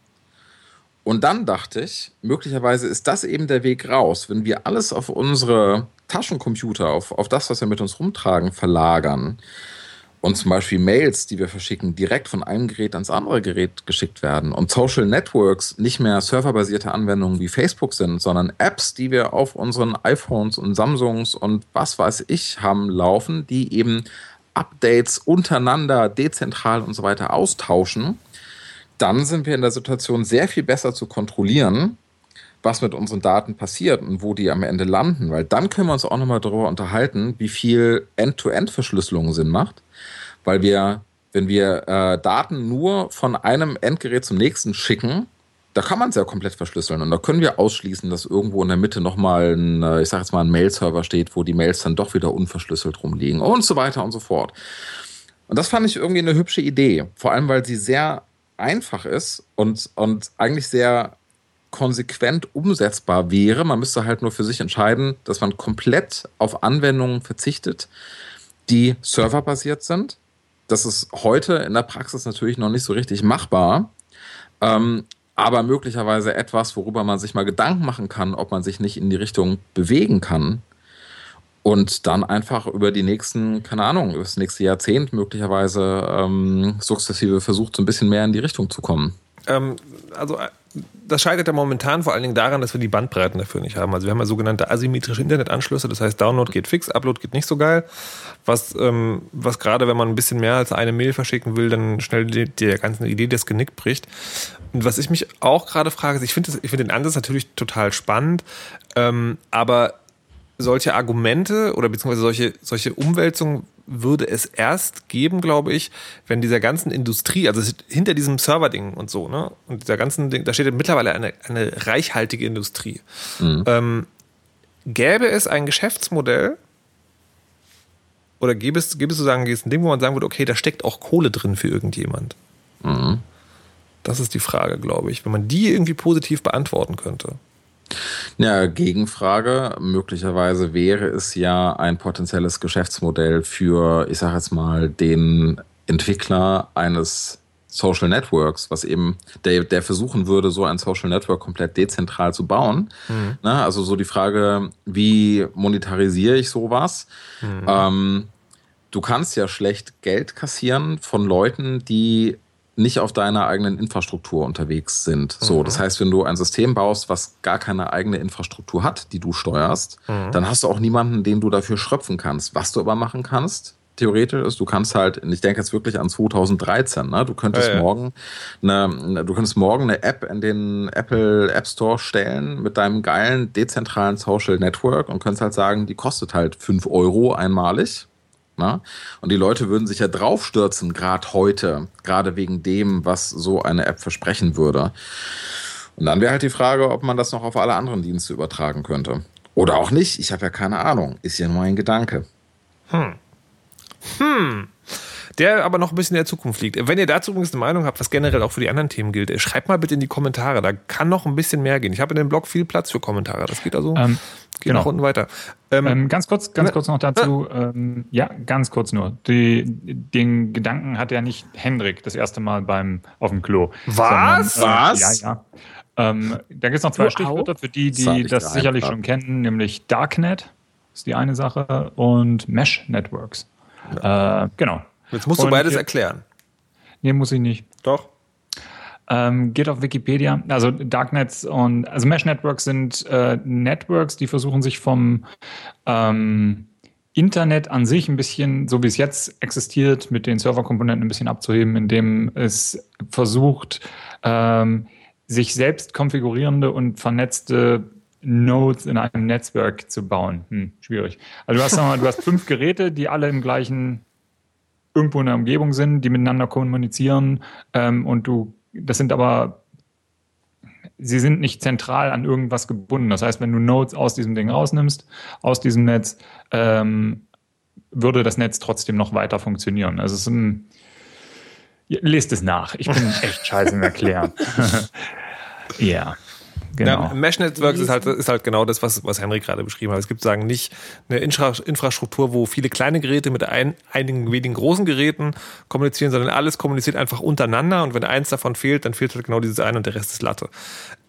Und dann dachte ich, möglicherweise ist das eben der Weg raus, wenn wir alles auf unsere Taschencomputer, auf, auf das, was wir mit uns rumtragen, verlagern und zum Beispiel Mails, die wir verschicken, direkt von einem Gerät ans andere Gerät geschickt werden. Und Social Networks nicht mehr serverbasierte Anwendungen wie Facebook sind, sondern Apps, die wir auf unseren iPhones und Samsungs und was weiß ich haben laufen, die eben Updates untereinander dezentral und so weiter austauschen, dann sind wir in der Situation sehr viel besser zu kontrollieren, was mit unseren Daten passiert und wo die am Ende landen, weil dann können wir uns auch nochmal darüber unterhalten, wie viel End-to-End-Verschlüsselung Sinn macht, weil wir, wenn wir äh, Daten nur von einem Endgerät zum nächsten schicken, da kann man es ja komplett verschlüsseln und da können wir ausschließen, dass irgendwo in der Mitte nochmal ein, äh, ich sag jetzt mal, ein Mail-Server steht, wo die Mails dann doch wieder unverschlüsselt rumliegen und so weiter und so fort. Und das fand ich irgendwie eine hübsche Idee, vor allem weil sie sehr einfach ist und, und eigentlich sehr konsequent umsetzbar wäre. Man müsste halt nur für sich entscheiden, dass man komplett auf Anwendungen verzichtet, die serverbasiert sind. Das ist heute in der Praxis natürlich noch nicht so richtig machbar. Ähm, aber möglicherweise etwas, worüber man sich mal Gedanken machen kann, ob man sich nicht in die Richtung bewegen kann und dann einfach über die nächsten, keine Ahnung, über das nächste Jahrzehnt möglicherweise ähm, sukzessive versucht, so ein bisschen mehr in die Richtung zu kommen. Ähm, also äh, das scheitert ja momentan vor allen Dingen daran, dass wir die Bandbreiten dafür nicht haben. Also wir haben ja sogenannte asymmetrische Internetanschlüsse, das heißt Download geht fix, Upload geht nicht so geil. Was, ähm, was gerade, wenn man ein bisschen mehr als eine Mail verschicken will, dann schnell die, der ganzen Idee das Genick bricht. Und was ich mich auch gerade frage, ich finde find den Ansatz natürlich total spannend, ähm, aber solche Argumente oder beziehungsweise solche, solche Umwälzungen würde es erst geben, glaube ich, wenn dieser ganzen Industrie, also hinter diesem Server-Ding und so, ne, und dieser ganzen Ding, da steht mittlerweile eine, eine reichhaltige Industrie. Mhm. Ähm, gäbe es ein Geschäftsmodell oder gäbe es, gäbe es sozusagen ein Ding, wo man sagen würde, okay, da steckt auch Kohle drin für irgendjemand? Mhm. Das ist die Frage, glaube ich, wenn man die irgendwie positiv beantworten könnte. Ja, Gegenfrage. Möglicherweise wäre es ja ein potenzielles Geschäftsmodell für, ich sage jetzt mal, den Entwickler eines Social Networks, was eben, der, der versuchen würde, so ein Social Network komplett dezentral zu bauen. Mhm. Na, also so die Frage, wie monetarisiere ich sowas? Mhm. Ähm, du kannst ja schlecht Geld kassieren von Leuten, die nicht auf deiner eigenen Infrastruktur unterwegs sind. So, mhm. das heißt, wenn du ein System baust, was gar keine eigene Infrastruktur hat, die du steuerst, mhm. dann hast du auch niemanden, den du dafür schröpfen kannst. Was du aber machen kannst, theoretisch ist, du kannst halt, ich denke jetzt wirklich an 2013, ne? Du könntest ja, ja. morgen eine, du könntest morgen eine App in den Apple App Store stellen mit deinem geilen dezentralen Social Network und könntest halt sagen, die kostet halt 5 Euro einmalig? Ne? Und die Leute würden sich ja draufstürzen, gerade heute, gerade wegen dem, was so eine App versprechen würde. Und dann wäre halt die Frage, ob man das noch auf alle anderen Dienste übertragen könnte. Oder auch nicht. Ich habe ja keine Ahnung. Ist ja nur ein Gedanke. Hm. Hm der aber noch ein bisschen in der Zukunft liegt. Wenn ihr dazu übrigens eine Meinung habt, was generell auch für die anderen Themen gilt, schreibt mal bitte in die Kommentare. Da kann noch ein bisschen mehr gehen. Ich habe in dem Blog viel Platz für Kommentare. Das geht also ähm, geht genau. nach unten weiter. Ähm, ähm, ganz kurz, ganz kurz noch dazu. Ähm, ja, ganz kurz nur. Die, den Gedanken hat ja nicht Hendrik das erste Mal beim auf dem Klo. Was? Sondern, äh, was? Ja, ja. Ähm, da gibt es noch zwei Stichwörter für die, die das, das sicherlich schon kennen, nämlich Darknet ist die eine Sache und Mesh Networks. Ja. Äh, genau. Jetzt musst du und beides erklären. Nee, muss ich nicht. Doch. Ähm, geht auf Wikipedia. Also Darknets und also Mesh Networks sind äh, Networks, die versuchen sich vom ähm, Internet an sich ein bisschen, so wie es jetzt existiert, mit den Serverkomponenten ein bisschen abzuheben, indem es versucht, ähm, sich selbst konfigurierende und vernetzte Nodes in einem Netzwerk zu bauen. Hm, schwierig. Also du hast, mal, du hast fünf Geräte, die alle im gleichen irgendwo in der Umgebung sind, die miteinander kommunizieren ähm, und du, das sind aber, sie sind nicht zentral an irgendwas gebunden. Das heißt, wenn du Nodes aus diesem Ding rausnimmst, aus diesem Netz, ähm, würde das Netz trotzdem noch weiter funktionieren. Also es ist ein, lest es nach. Ich bin echt scheiße im Erklären. Ja. Genau. Ja, Mesh Networks ist halt, ist halt genau das, was, was Henry gerade beschrieben hat. Es gibt sagen nicht eine Infra Infrastruktur, wo viele kleine Geräte mit ein, einigen wenigen großen Geräten kommunizieren, sondern alles kommuniziert einfach untereinander und wenn eins davon fehlt, dann fehlt halt genau dieses eine und der Rest ist Latte.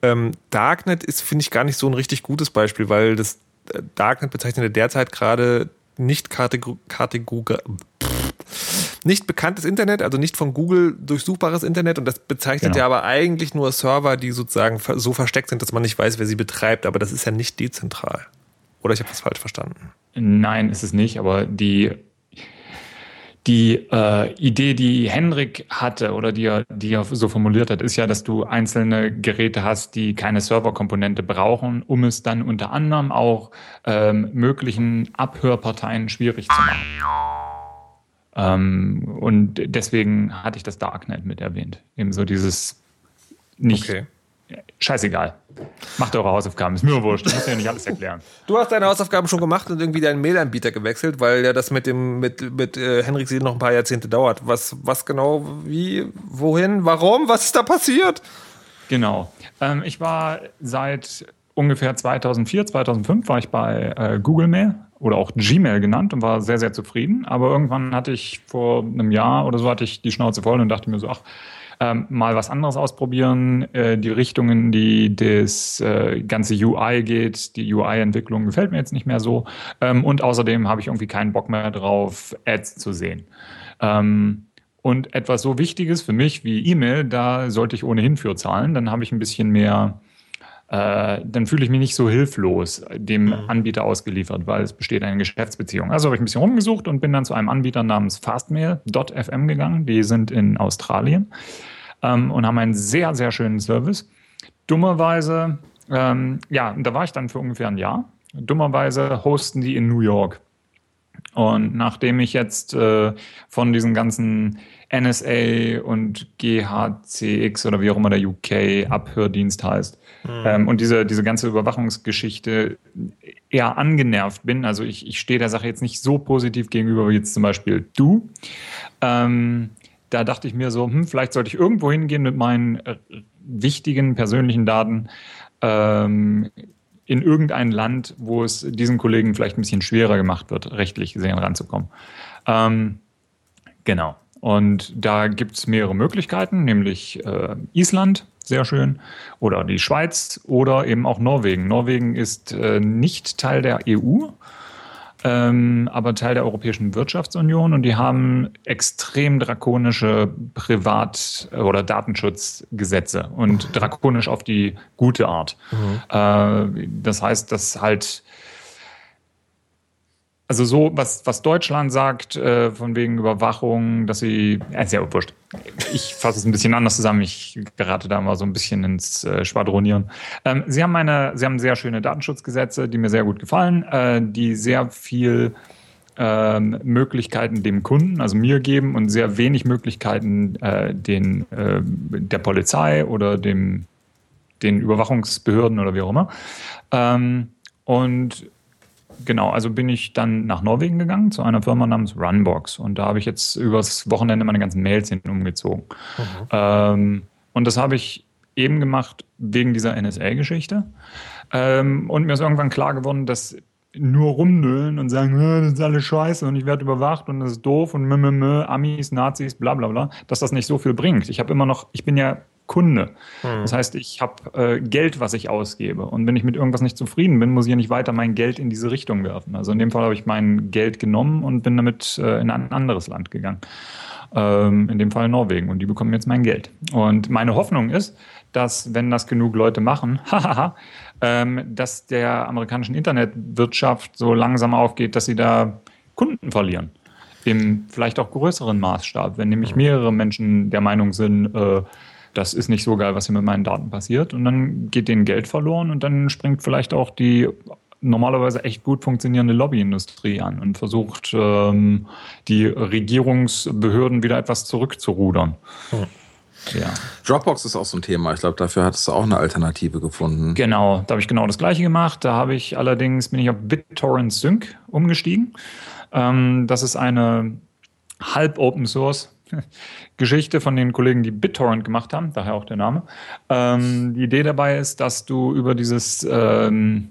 Ähm, Darknet ist, finde ich, gar nicht so ein richtig gutes Beispiel, weil das äh, Darknet bezeichnet derzeit gerade nicht Kategor Kategor nicht bekanntes Internet, also nicht von Google durchsuchbares Internet und das bezeichnet genau. ja aber eigentlich nur Server, die sozusagen so versteckt sind, dass man nicht weiß, wer sie betreibt, aber das ist ja nicht dezentral. Oder ich habe das falsch verstanden? Nein, ist es nicht, aber die die äh, Idee, die Henrik hatte oder die er, die er so formuliert hat, ist ja, dass du einzelne Geräte hast, die keine Serverkomponente brauchen, um es dann unter anderem auch ähm, möglichen Abhörparteien schwierig zu machen. Ähm, und deswegen hatte ich das Darknet mit erwähnt. Eben so dieses nicht. Okay. Scheißegal. Macht eure Hausaufgaben, ist mir wurscht, ich muss ja nicht alles erklären. Du hast deine Hausaufgaben schon gemacht und irgendwie deinen Mailanbieter gewechselt, weil ja das mit dem mit mit äh, Henrik Sie noch ein paar Jahrzehnte dauert. Was was genau, wie, wohin, warum, was ist da passiert? Genau. Ähm, ich war seit ungefähr 2004, 2005 war ich bei äh, Google Mail oder auch Gmail genannt und war sehr sehr zufrieden. Aber irgendwann hatte ich vor einem Jahr oder so hatte ich die Schnauze voll und dachte mir so, ach ähm, mal was anderes ausprobieren. Äh, die Richtungen, die das äh, ganze UI geht, die UI-Entwicklung gefällt mir jetzt nicht mehr so. Ähm, und außerdem habe ich irgendwie keinen Bock mehr drauf, Ads zu sehen. Ähm, und etwas so Wichtiges für mich wie E-Mail, da sollte ich ohnehin für zahlen. Dann habe ich ein bisschen mehr äh, dann fühle ich mich nicht so hilflos dem mhm. Anbieter ausgeliefert, weil es besteht eine Geschäftsbeziehung. Also habe ich ein bisschen rumgesucht und bin dann zu einem Anbieter namens Fastmail.fm gegangen. Die sind in Australien ähm, und haben einen sehr, sehr schönen Service. Dummerweise, ähm, ja, da war ich dann für ungefähr ein Jahr. Dummerweise hosten die in New York. Und nachdem ich jetzt äh, von diesen ganzen NSA und GHCX oder wie auch immer der UK-Abhördienst heißt, mhm. ähm, und diese, diese ganze Überwachungsgeschichte eher angenervt bin, also ich, ich stehe der Sache jetzt nicht so positiv gegenüber wie jetzt zum Beispiel du, ähm, da dachte ich mir so, hm, vielleicht sollte ich irgendwo hingehen mit meinen äh, wichtigen persönlichen Daten ähm, in irgendein Land, wo es diesen Kollegen vielleicht ein bisschen schwerer gemacht wird, rechtlich gesehen ranzukommen. Ähm, genau. Und da gibt es mehrere Möglichkeiten, nämlich äh, Island, sehr schön, oder die Schweiz oder eben auch Norwegen. Norwegen ist äh, nicht Teil der EU, ähm, aber Teil der Europäischen Wirtschaftsunion und die haben extrem drakonische Privat- oder Datenschutzgesetze und drakonisch auf die gute Art. Mhm. Äh, das heißt, dass halt also so, was, was Deutschland sagt, äh, von wegen Überwachung, dass sie, ja, ist ja wurscht. Ich fasse es ein bisschen anders zusammen. Ich gerate da mal so ein bisschen ins äh, Schwadronieren. Ähm, sie haben eine, sie haben sehr schöne Datenschutzgesetze, die mir sehr gut gefallen, äh, die sehr viel ähm, Möglichkeiten dem Kunden, also mir geben und sehr wenig Möglichkeiten äh, den, äh, der Polizei oder dem, den Überwachungsbehörden oder wie auch immer. Ähm, und genau, also bin ich dann nach Norwegen gegangen zu einer Firma namens Runbox und da habe ich jetzt übers Wochenende meine ganzen Mails hin umgezogen. Mhm. Ähm, und das habe ich eben gemacht wegen dieser NSA-Geschichte. Ähm, und mir ist irgendwann klar geworden, dass nur rumnüllen und sagen, das ist alles scheiße und ich werde überwacht und das ist doof und mh, mh, Amis, Nazis, bla bla bla, dass das nicht so viel bringt. Ich habe immer noch, ich bin ja Kunde. Hm. Das heißt, ich habe äh, Geld, was ich ausgebe. Und wenn ich mit irgendwas nicht zufrieden bin, muss ich ja nicht weiter mein Geld in diese Richtung werfen. Also in dem Fall habe ich mein Geld genommen und bin damit äh, in ein anderes Land gegangen. Ähm, in dem Fall Norwegen. Und die bekommen jetzt mein Geld. Und meine Hoffnung ist, dass, wenn das genug Leute machen, ähm, dass der amerikanischen Internetwirtschaft so langsam aufgeht, dass sie da Kunden verlieren. Im vielleicht auch größeren Maßstab. Wenn nämlich mehrere Menschen der Meinung sind, äh, das ist nicht so geil, was hier mit meinen Daten passiert. Und dann geht denen Geld verloren und dann springt vielleicht auch die normalerweise echt gut funktionierende Lobbyindustrie an und versucht, ähm, die Regierungsbehörden wieder etwas zurückzurudern. Hm. Ja. Dropbox ist auch so ein Thema. Ich glaube, dafür hattest du auch eine Alternative gefunden. Genau, da habe ich genau das gleiche gemacht. Da habe ich allerdings, bin ich auf BitTorrent Sync umgestiegen. Ähm, das ist eine halb Open Source Geschichte von den Kollegen, die BitTorrent gemacht haben, daher auch der Name. Ähm, die Idee dabei ist, dass du über dieses ähm,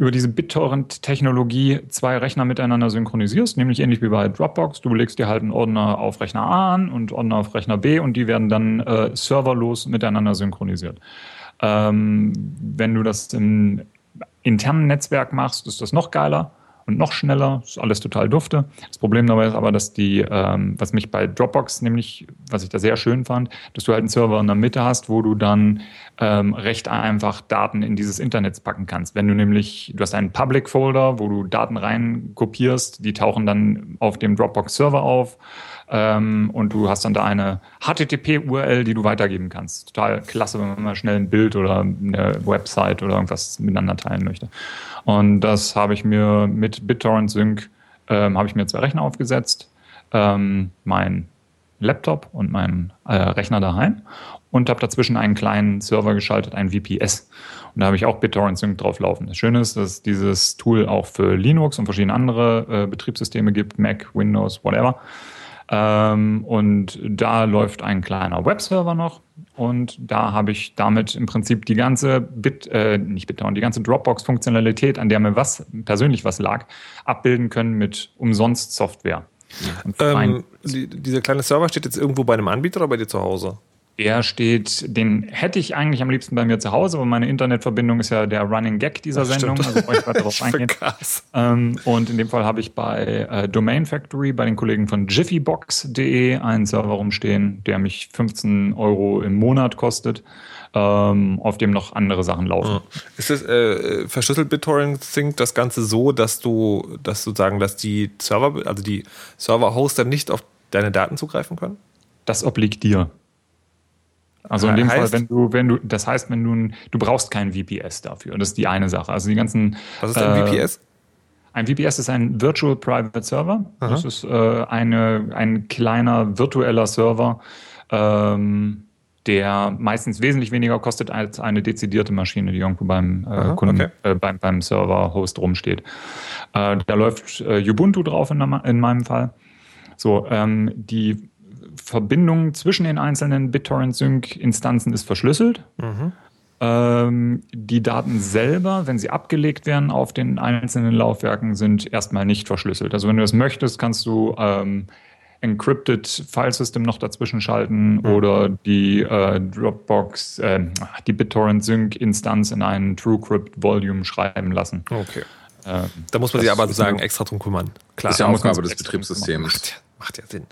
über diese BitTorrent-Technologie zwei Rechner miteinander synchronisierst, nämlich ähnlich wie bei Dropbox. Du legst dir halt einen Ordner auf Rechner A an und Ordner auf Rechner B und die werden dann äh, serverlos miteinander synchronisiert. Ähm, wenn du das im internen Netzwerk machst, ist das noch geiler und noch schneller. Ist alles total dufte. Das Problem dabei ist aber, dass die, ähm, was mich bei Dropbox nämlich, was ich da sehr schön fand, dass du halt einen Server in der Mitte hast, wo du dann ähm, recht einfach Daten in dieses Internet packen kannst. Wenn du nämlich, du hast einen Public Folder, wo du Daten rein kopierst, die tauchen dann auf dem Dropbox Server auf ähm, und du hast dann da eine HTTP-URL, die du weitergeben kannst. Total klasse, wenn man mal schnell ein Bild oder eine Website oder irgendwas miteinander teilen möchte. Und das habe ich mir mit BitTorrent Sync, ähm, habe ich mir zwei Rechner aufgesetzt, ähm, mein Laptop und meinen äh, Rechner daheim und habe dazwischen einen kleinen Server geschaltet, einen VPS. Und da habe ich auch BitTorrent Sync drauf laufen. Das Schöne ist, dass dieses Tool auch für Linux und verschiedene andere äh, Betriebssysteme gibt, Mac, Windows, whatever. Ähm, und da läuft ein kleiner Webserver noch. Und da habe ich damit im Prinzip die ganze Bit, äh, nicht BitTorrent, die ganze Dropbox-Funktionalität, an der mir was persönlich was lag, abbilden können mit umsonst Software. Ähm, die, dieser kleine Server steht jetzt irgendwo bei einem Anbieter oder bei dir zu Hause? Der steht, den hätte ich eigentlich am liebsten bei mir zu Hause, aber meine Internetverbindung ist ja der Running Gag dieser Das Sendung. stimmt. Also ich weiter darauf eingehen. Ähm, und in dem Fall habe ich bei äh, Domain Factory, bei den Kollegen von jiffybox.de einen Server rumstehen, der mich 15 Euro im Monat kostet, ähm, auf dem noch andere Sachen laufen. Ist das äh, verschlüsselt BitTorrent Sync das Ganze so, dass du, dass du sagen, dass die Server, also die Server-Hoster nicht auf deine Daten zugreifen können? Das obliegt dir. Also in dem Fall, heißt- wenn du, wenn du, das heißt, wenn du, du brauchst kein VPS dafür. Das ist die eine Sache. Also die ganzen. Was ist ein äh, VPS? Ein VPS ist ein Virtual Private Server. Das ist äh, eine, ein kleiner virtueller Server, ähm, der meistens wesentlich weniger kostet als eine dezidierte Maschine, die irgendwo beim äh, Aha, Kunden, okay. äh, beim, beim Server-Host rumsteht. Äh, da läuft äh, Ubuntu drauf in, der- in meinem Fall. So, ähm, die Verbindung zwischen den einzelnen BitTorrent Sync-Instanzen ist verschlüsselt. Ähm, die Daten selber, wenn sie abgelegt werden auf den einzelnen Laufwerken, sind erstmal nicht verschlüsselt. Also wenn du das möchtest, kannst du ähm, Encrypted File System noch dazwischen schalten oder die äh, Dropbox, äh, die BitTorrent Sync Instanz in einen TrueCrypt Volume schreiben lassen. Okay. Ähm, Da muss man sich aber sozusagen extra drum kümmern. Klar. Das ist ja Aufgabe des Betriebssystems. Macht ja, ja Sinn.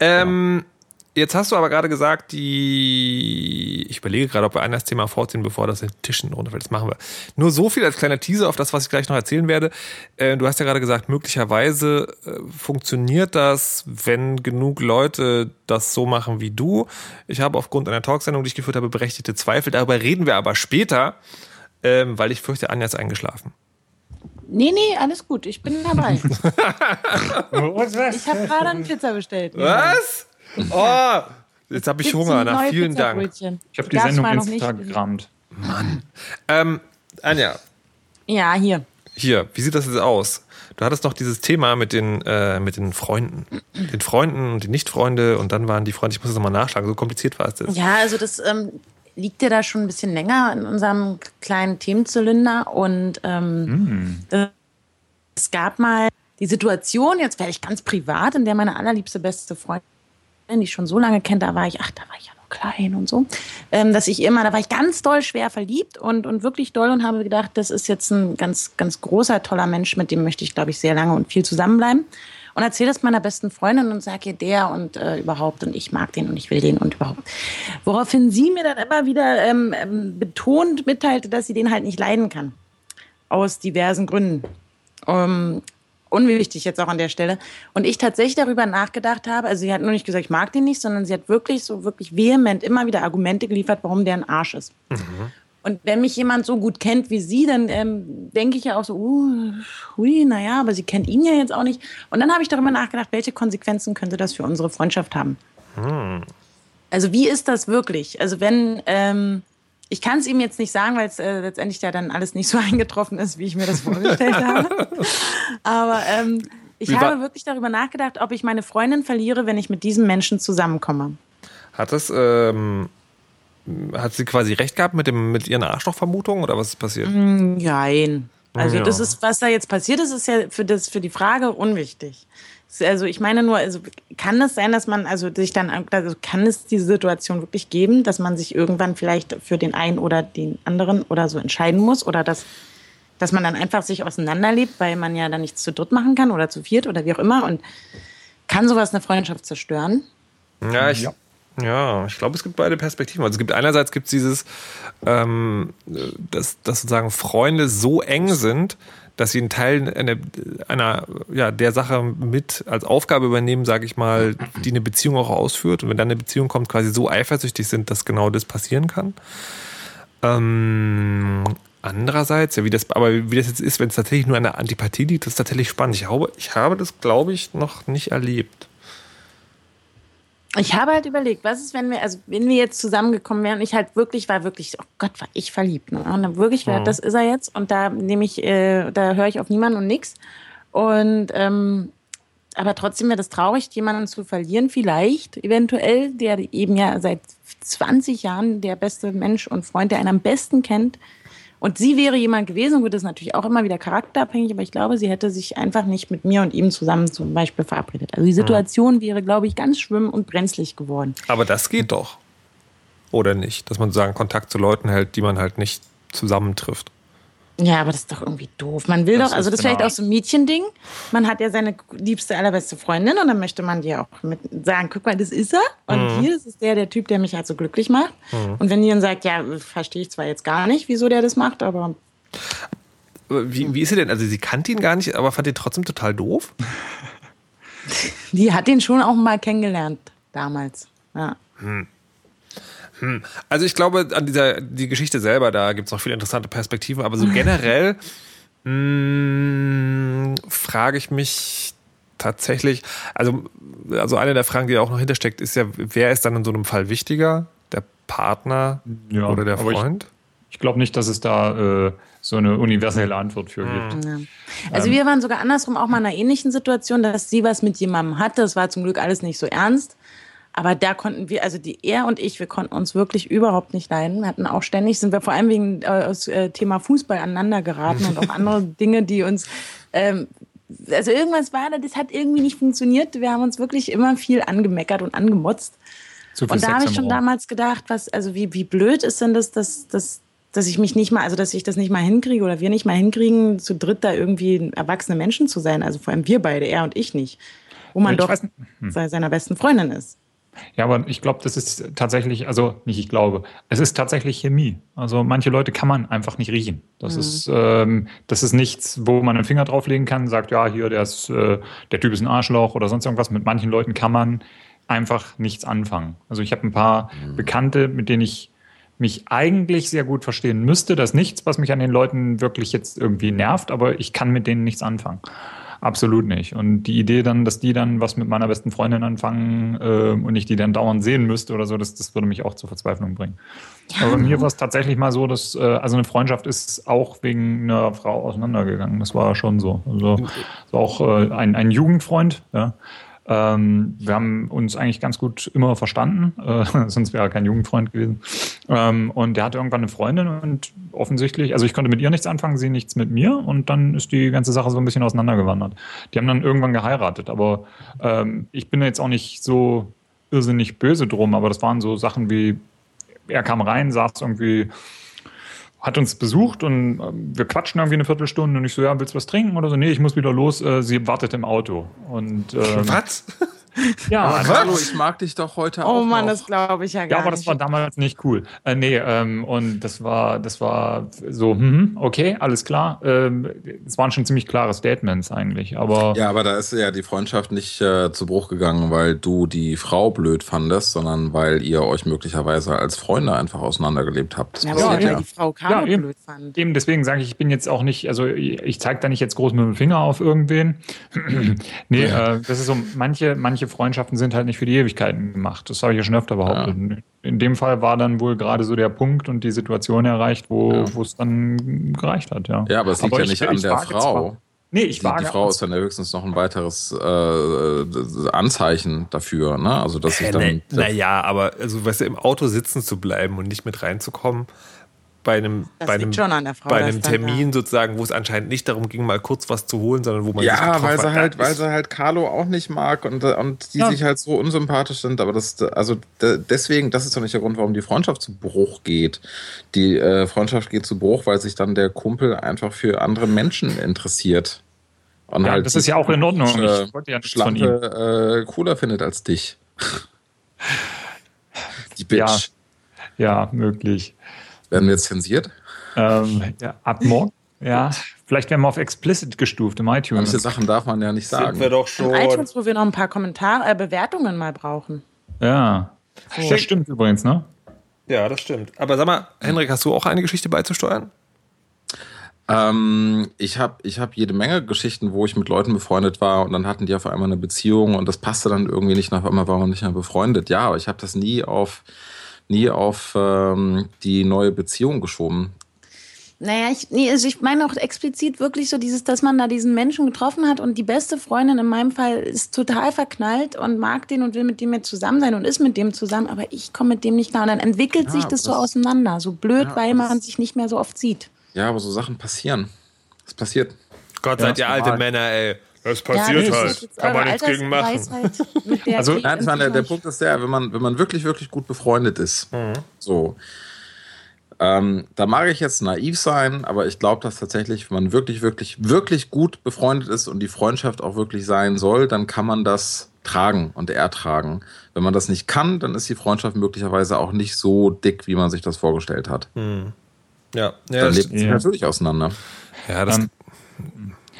Ähm, Jetzt hast du aber gerade gesagt, die. Ich überlege gerade, ob wir ein das Thema vorziehen, bevor das in den Tischen runterfällt. Das machen wir. Nur so viel als kleiner Teaser auf das, was ich gleich noch erzählen werde. Äh, du hast ja gerade gesagt, möglicherweise äh, funktioniert das, wenn genug Leute das so machen wie du. Ich habe aufgrund einer Talksendung, die ich geführt habe, berechtigte Zweifel. Darüber reden wir aber später, ähm, weil ich fürchte, Anja ist eingeschlafen. Nee, nee, alles gut. Ich bin dabei. ich habe gerade eine Pizza bestellt. Was? Oh, jetzt habe ich Gibt's Hunger. Na, vielen Dank. Ich habe die Sendung mal noch Instagrammt. Ähm, Anja, Ja, hier. hier, wie sieht das jetzt aus? Du hattest noch dieses Thema mit den, äh, mit den Freunden. Den Freunden und die Nicht-Freunde und dann waren die Freunde, ich muss das nochmal nachschlagen, so kompliziert war es jetzt. Ja, also das ähm, liegt ja da schon ein bisschen länger in unserem kleinen Themenzylinder und ähm, das- es gab mal die Situation, jetzt werde ich ganz privat, in der meine allerliebste beste Freundin, die ich schon so lange kennt, da war ich, ach, da war ich ja noch klein und so, ähm, dass ich immer, da war ich ganz doll schwer verliebt und, und wirklich doll und habe gedacht, das ist jetzt ein ganz, ganz großer, toller Mensch, mit dem möchte ich, glaube ich, sehr lange und viel zusammenbleiben. Und erzähle das meiner besten Freundin und sage ihr der und äh, überhaupt und ich mag den und ich will den und überhaupt. Woraufhin sie mir dann immer wieder ähm, ähm, betont mitteilte, dass sie den halt nicht leiden kann. Aus diversen Gründen. Ähm, unwichtig jetzt auch an der Stelle. Und ich tatsächlich darüber nachgedacht habe, also sie hat nur nicht gesagt, ich mag den nicht, sondern sie hat wirklich so wirklich vehement immer wieder Argumente geliefert, warum der ein Arsch ist. Und wenn mich jemand so gut kennt wie sie, dann ähm, denke ich ja auch so, uh, hui, naja, aber sie kennt ihn ja jetzt auch nicht. Und dann habe ich darüber nachgedacht, welche Konsequenzen könnte das für unsere Freundschaft haben. Also wie ist das wirklich? Also wenn, ähm, ich kann es ihm jetzt nicht sagen, weil es äh, letztendlich ja dann alles nicht so eingetroffen ist, wie ich mir das vorgestellt habe. Aber ähm, ich habe wirklich darüber nachgedacht, ob ich meine Freundin verliere, wenn ich mit diesem Menschen zusammenkomme. Hat das, ähm, hat sie quasi recht gehabt mit, dem, mit ihren Arschlochvermutungen oder was ist passiert? Nein. Also Ja. das ist, was da jetzt passiert ist, ist ja für, das, für die Frage unwichtig. Also ich meine nur, also kann es sein, dass man also sich dann, also kann es diese Situation wirklich geben, dass man sich irgendwann vielleicht für den einen oder den anderen oder so entscheiden muss oder dass dass man dann einfach sich auseinanderlebt, weil man ja dann nichts zu dritt machen kann oder zu viert oder wie auch immer. Und kann sowas eine Freundschaft zerstören? Ja, ich, ja. Ja, ich glaube, es gibt beide Perspektiven. Also es gibt einerseits gibt es dieses, ähm, dass, dass sozusagen Freunde so eng sind, dass sie einen Teil einer, einer ja, der Sache mit als Aufgabe übernehmen, sage ich mal, die eine Beziehung auch ausführt. Und wenn dann eine Beziehung kommt, quasi so eifersüchtig sind, dass genau das passieren kann. Ähm, andererseits, ja, wie das, aber wie das jetzt ist, wenn es tatsächlich nur eine Antipathie liegt, das ist tatsächlich spannend. Ich habe, ich habe das, glaube ich, noch nicht erlebt. Ich habe halt überlegt, was ist, wenn wir, also wenn wir jetzt zusammengekommen wären und ich halt wirklich war, wirklich, oh Gott, war ich verliebt. Ne? Und dann wirklich, mhm. das ist er jetzt und da nehme ich, äh, da höre ich auf niemanden und nix. Und ähm, aber trotzdem wäre das traurig, jemanden zu verlieren, vielleicht, eventuell, der eben ja seit 20 Jahren der beste Mensch und Freund, der einen am besten kennt, und sie wäre jemand gewesen, gut, das ist natürlich auch immer wieder charakterabhängig, aber ich glaube, sie hätte sich einfach nicht mit mir und ihm zusammen zum Beispiel verabredet. Also die Situation mhm. wäre, glaube ich, ganz schwimm und brenzlig geworden. Aber das geht doch. Oder nicht? Dass man sozusagen Kontakt zu Leuten hält, die man halt nicht zusammentrifft. Ja, aber das ist doch irgendwie doof. Man will das doch, also das ist genau. vielleicht auch so ein Mädchending. Man hat ja seine liebste, allerbeste Freundin und dann möchte man dir auch mit sagen, guck mal, das ist er. Und mhm. hier, das ist der, der Typ, der mich halt so glücklich macht. Mhm. Und wenn die dann sagt, ja, verstehe ich zwar jetzt gar nicht, wieso der das macht, aber. Wie, wie ist sie denn? Also sie kannte ihn gar nicht, aber fand ihn trotzdem total doof? die hat ihn schon auch mal kennengelernt damals. Ja. Hm. Hm. Also ich glaube, an dieser die Geschichte selber, da gibt es noch viele interessante Perspektiven, aber so generell hm, frage ich mich tatsächlich, also, also eine der Fragen, die auch noch hintersteckt, ist ja, wer ist dann in so einem Fall wichtiger? Der Partner ja, oder der Freund? Ich, ich glaube nicht, dass es da äh, so eine universelle Antwort für gibt. Ja. Also ähm, wir waren sogar andersrum auch mal in einer ähnlichen Situation, dass sie was mit jemandem hatte. Das war zum Glück alles nicht so ernst. Aber da konnten wir, also die er und ich, wir konnten uns wirklich überhaupt nicht leiden. Wir hatten auch ständig, sind wir vor allem wegen äh, das äh, Thema Fußball aneinander geraten und auch andere Dinge, die uns ähm, also irgendwas war da, das hat irgendwie nicht funktioniert. Wir haben uns wirklich immer viel angemeckert und angemotzt. Und da habe ich schon damals gedacht, was, also wie, wie blöd ist denn das, dass, dass, dass ich mich nicht mal, also dass ich das nicht mal hinkriege oder wir nicht mal hinkriegen, zu dritt da irgendwie erwachsene Menschen zu sein. Also vor allem wir beide, er und ich nicht. Wo man ich doch hm. seiner besten Freundin ist. Ja, aber ich glaube, das ist tatsächlich, also nicht ich glaube, es ist tatsächlich Chemie. Also manche Leute kann man einfach nicht riechen. Das mhm. ist ähm, das ist nichts, wo man einen Finger drauflegen kann, sagt, ja, hier, der ist, äh, der Typ ist ein Arschloch oder sonst irgendwas. Mit manchen Leuten kann man einfach nichts anfangen. Also ich habe ein paar mhm. Bekannte, mit denen ich mich eigentlich sehr gut verstehen müsste. Das ist nichts, was mich an den Leuten wirklich jetzt irgendwie nervt, aber ich kann mit denen nichts anfangen. Absolut nicht. Und die Idee dann, dass die dann was mit meiner besten Freundin anfangen äh, und ich die dann dauernd sehen müsste oder so, das, das würde mich auch zur Verzweiflung bringen. Ja. Aber bei mir war es tatsächlich mal so, dass, äh, also eine Freundschaft ist auch wegen einer Frau auseinandergegangen. Das war schon so. Also auch äh, ein, ein Jugendfreund, ja. Ähm, wir haben uns eigentlich ganz gut immer verstanden, äh, sonst wäre er kein Jugendfreund gewesen. Ähm, und der hatte irgendwann eine Freundin und offensichtlich, also ich konnte mit ihr nichts anfangen, sie nichts mit mir und dann ist die ganze Sache so ein bisschen auseinandergewandert. Die haben dann irgendwann geheiratet, aber ähm, ich bin jetzt auch nicht so irrsinnig böse drum, aber das waren so Sachen wie, er kam rein, saß irgendwie hat uns besucht und ähm, wir quatschen irgendwie eine Viertelstunde und ich so, ja, willst du was trinken oder so? Nee, ich muss wieder los, äh, sie wartet im Auto. Und, ähm, was? Ja, aber hallo, ich mag dich doch heute oh auch. Oh Mann, noch. das glaube ich ja gar nicht. Ja, aber das nicht. war damals nicht cool. Äh, nee, ähm, und das war, das war so, hm, okay, alles klar. Ähm, es waren schon ziemlich klare Statements eigentlich, aber. Ja, aber da ist ja die Freundschaft nicht äh, zu Bruch gegangen, weil du die Frau blöd fandest, sondern weil ihr euch möglicherweise als Freunde einfach auseinandergelebt habt. Das ja, aber ja. die Frau Caro ja, blöd fand. Eben deswegen sage ich, ich bin jetzt auch nicht, also ich zeige da nicht jetzt groß mit dem Finger auf irgendwen. nee, äh, das ist so, manche, manche Freundschaften sind halt nicht für die Ewigkeiten gemacht. Das habe ich ja schon öfter behauptet. Ja. In dem Fall war dann wohl gerade so der Punkt und die Situation erreicht, wo ja. es dann gereicht hat. Ja, ja aber es liegt aber ja nicht an der Frau. Nee, ich die, die Frau ist dann ja höchstens noch ein weiteres äh, Anzeichen dafür, ne? Also dass ich dann. Naja, na aber also weißt du, im Auto sitzen zu bleiben und nicht mit reinzukommen, bei einem, Das bei einem, schon an der Frau, bei einem Termin sozusagen, wo es anscheinend nicht darum ging, mal kurz was zu holen, sondern wo man sich Ja, getroffen weil sie hat. halt, weil sie halt Carlo auch nicht mag und, und die Ja. sich halt so unsympathisch sind. Aber das, also de- deswegen, das ist doch nicht der Grund, warum die Freundschaft zu Bruch geht. Die äh, Freundschaft geht zu Bruch, weil sich dann der Kumpel einfach für andere Menschen interessiert. Und Ja, das ist ja auch in Ordnung. Ich wollte ja nichts von ihm. Schlampe äh, cooler findet als dich. Die Bitch. Ja, möglich. Werden wir jetzt zensiert? Ähm, ja, ab morgen. Ja, vielleicht werden wir auf explicit gestuft im Manche iTunes. Sachen darf man ja nicht sind sagen. wir doch Im schon. iTunes, wo wir noch ein paar Kommentare, äh, Bewertungen mal brauchen. Ja. Das stimmt übrigens, ne? Ja, das stimmt. Aber sag mal, Henrik, hast du auch eine Geschichte beizusteuern? Ähm, ich habe ich hab jede Menge Geschichten, wo ich mit Leuten befreundet war und dann hatten die auf einmal eine Beziehung und das passte dann irgendwie nicht. Auf einmal waren wir nicht mehr befreundet. Ja, aber ich habe das nie auf, nie auf ähm, die neue Beziehung geschoben. Naja, ich, nee, also ich meine auch explizit wirklich so dieses, dass man da diesen Menschen getroffen hat und die beste Freundin in meinem Fall ist total verknallt und mag den und will mit dem jetzt zusammen sein und ist mit dem zusammen, aber ich komme mit dem nicht klar. Und dann entwickelt Ja, sich das so das- auseinander, so blöd, Ja, weil man sich nicht mehr so oft sieht. Ja, aber so Sachen passieren. Das passiert. Gott, Ja, seid ihr alte. Männer, ey. Das Ja, passiert das halt. ist jetzt Kann man nichts gegen machen. Altersweisheit, mit der Also- Nein, ich meine, der, Punkt ist der, wenn man, wenn man wirklich, wirklich gut befreundet ist, Mhm. so, ähm, da mag ich jetzt naiv sein, aber ich glaube, dass tatsächlich, wenn man wirklich, wirklich, wirklich gut befreundet ist und die Freundschaft auch wirklich sein soll, dann kann man das tragen und ertragen. Wenn man das nicht kann, dann ist die Freundschaft möglicherweise auch nicht so dick, wie man sich das vorgestellt hat. Ja, ja, Dann das, lebt es ja. natürlich auseinander. ja, das Ähm,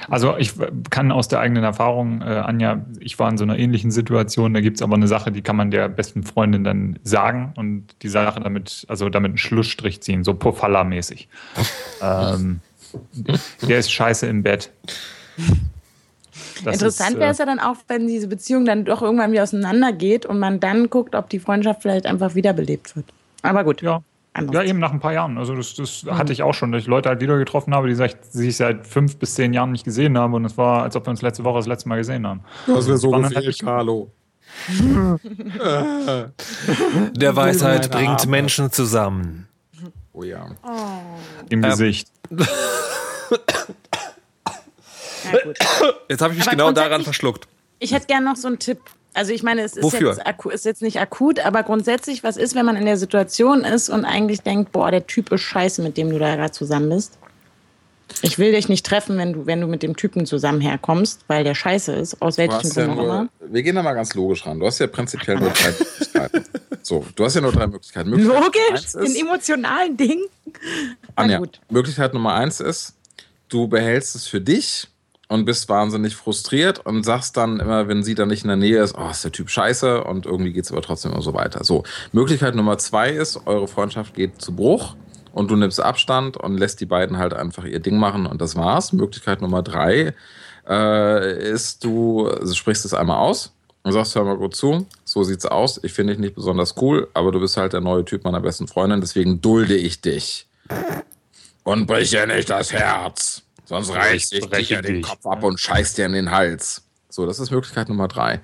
Also ich kann aus der eigenen Erfahrung, äh, Anja, ich war in so einer ähnlichen Situation, da gibt es aber eine Sache, die kann man der besten Freundin dann sagen und die Sache damit, also damit einen Schlussstrich ziehen, so Pofalla-mäßig. ähm, der ist scheiße im Bett. Das Interessant wäre äh, es ja dann auch, wenn diese Beziehung dann doch irgendwann wieder auseinandergeht und man dann guckt, ob die Freundschaft vielleicht einfach wiederbelebt wird. Aber gut. Ja. Anderes Ja, eben nach ein paar Jahren. Also das, das hatte ich auch schon, dass ich Leute halt wieder getroffen habe, die sich seit fünf bis zehn Jahren nicht gesehen haben und es war, als ob wir uns letzte Woche das letzte Mal gesehen haben. Das wäre so gefehlt, Carlo. der Weisheit bringt Arme. Menschen zusammen. Oh ja. Im Ähm, Gesicht. Ja, gut. Jetzt habe ich mich Aber genau daran verschluckt. Ich hätte gerne noch so einen Tipp. Also ich meine, es ist jetzt, ist jetzt nicht akut, aber grundsätzlich, was ist, wenn man in der Situation ist und eigentlich denkt, boah, der Typ ist scheiße, mit dem du da gerade zusammen bist? Ich will dich nicht treffen, wenn du, wenn du mit dem Typen zusammen herkommst, weil der scheiße ist, aus ja Gründen auch immer. wir gehen da mal ganz logisch ran. Du hast ja prinzipiell nur drei Möglichkeiten. So, du hast ja nur drei Möglichkeiten. Möglichkeit Logisch, eins in ist, emotionalen Dingen. Anja, gut. Möglichkeit Nummer eins ist, du behältst es für dich und bist wahnsinnig frustriert und sagst dann immer, wenn sie dann nicht in der Nähe ist, oh, ist der Typ scheiße und irgendwie geht es aber trotzdem immer so weiter. So, Möglichkeit Nummer zwei ist, eure Freundschaft geht zu Bruch und du nimmst Abstand und lässt die beiden halt einfach ihr Ding machen und das war's. Möglichkeit Nummer drei äh, ist, du also sprichst es einmal aus und sagst, hör mal gut zu, so sieht's aus, ich finde dich nicht besonders cool, aber du bist halt der neue Typ meiner besten Freundin, deswegen dulde ich dich. Und brich dir nicht das Herz, sonst reiß ich breche dir den dich. Kopf ab und scheiß dir in den Hals. So, das ist Möglichkeit Nummer drei.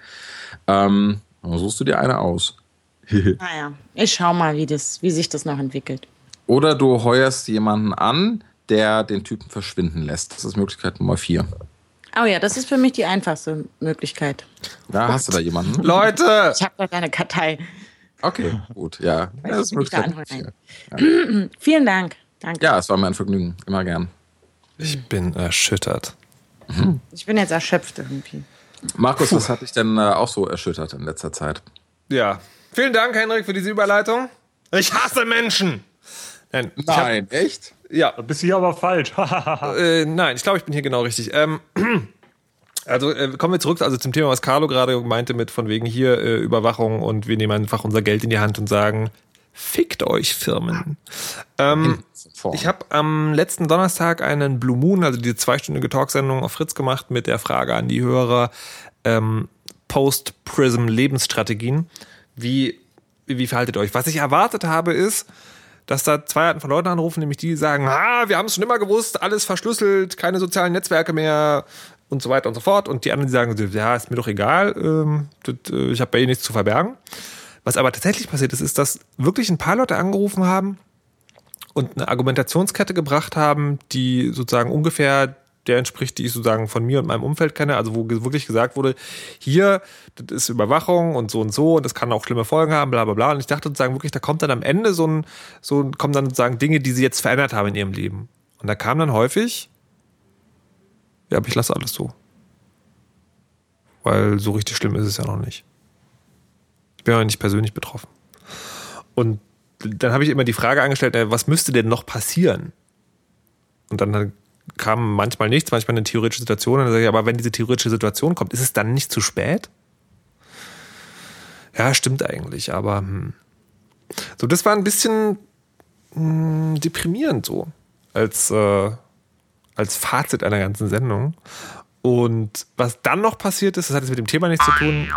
Ähm, dann suchst du dir eine aus. Naja, ich schau mal, wie, das, wie sich das noch entwickelt. Oder du heuerst jemanden an, der den Typen verschwinden lässt. Das ist Möglichkeit Nummer vier. Oh ja, das ist für mich die einfachste Möglichkeit. Da hast du da jemanden? Leute! Ich habe da keine Kartei. Okay, gut, ja. Das ist da Möglichkeit Nummer anholen vier. Vielen Dank. Danke. Ja, es war mir ein Vergnügen. Immer gern. Ich bin erschüttert. Ich bin jetzt erschöpft irgendwie. Markus, was hat dich denn äh, auch so erschüttert in letzter Zeit? Ja. Vielen Dank, Henrik, für diese Überleitung. Ich hasse Menschen! Nein, ich hab, echt? ja, Da bist du hier aber falsch. äh, nein, ich glaube, ich bin hier genau richtig. Ähm, also äh, kommen wir zurück also zum Thema, was Carlo gerade meinte mit von wegen hier äh, Überwachung und wir nehmen einfach unser Geld in die Hand und sagen, fickt euch Firmen. Ähm, ich habe am letzten Donnerstag einen Blue Moon, also die zweistündige Talksendung auf Fritz gemacht mit der Frage an die Hörer ähm, Post-Prism Lebensstrategien. Wie, wie verhaltet ihr euch? Was ich erwartet habe ist, dass da zwei Arten von Leuten anrufen, nämlich die, die sagen, ah, wir haben es schon immer gewusst, alles verschlüsselt, keine sozialen Netzwerke mehr und so weiter und so fort. Und die anderen, die sagen, ja, ist mir doch egal, ähm, das, äh, ich habe bei ihr nichts zu verbergen. Was aber tatsächlich passiert ist, ist, dass wirklich ein paar Leute angerufen haben und eine Argumentationskette gebracht haben, die sozusagen ungefähr der entspricht, die ich sozusagen von mir und meinem Umfeld kenne, also wo wirklich gesagt wurde, hier, das ist Überwachung und so und so und das kann auch schlimme Folgen haben, bla bla bla. Und ich dachte sozusagen wirklich, da kommt dann am Ende so ein, so kommen dann sozusagen Dinge, die sie jetzt verändert haben in ihrem Leben. Und da kam dann häufig, ja, aber ich lasse alles so. Weil so richtig schlimm ist es ja noch nicht. Ich bin ja nicht persönlich betroffen. Und dann habe ich immer die Frage angestellt, was müsste denn noch passieren? Und dann kam manchmal nichts, manchmal eine theoretische Situation. Und dann sage ich, aber wenn diese theoretische Situation kommt, ist es dann nicht zu spät? Ja, stimmt eigentlich, aber hm. so, das war ein bisschen hm, deprimierend so als, äh, als Fazit einer ganzen Sendung. Und was dann noch passiert ist, das hat jetzt mit dem Thema nichts zu tun,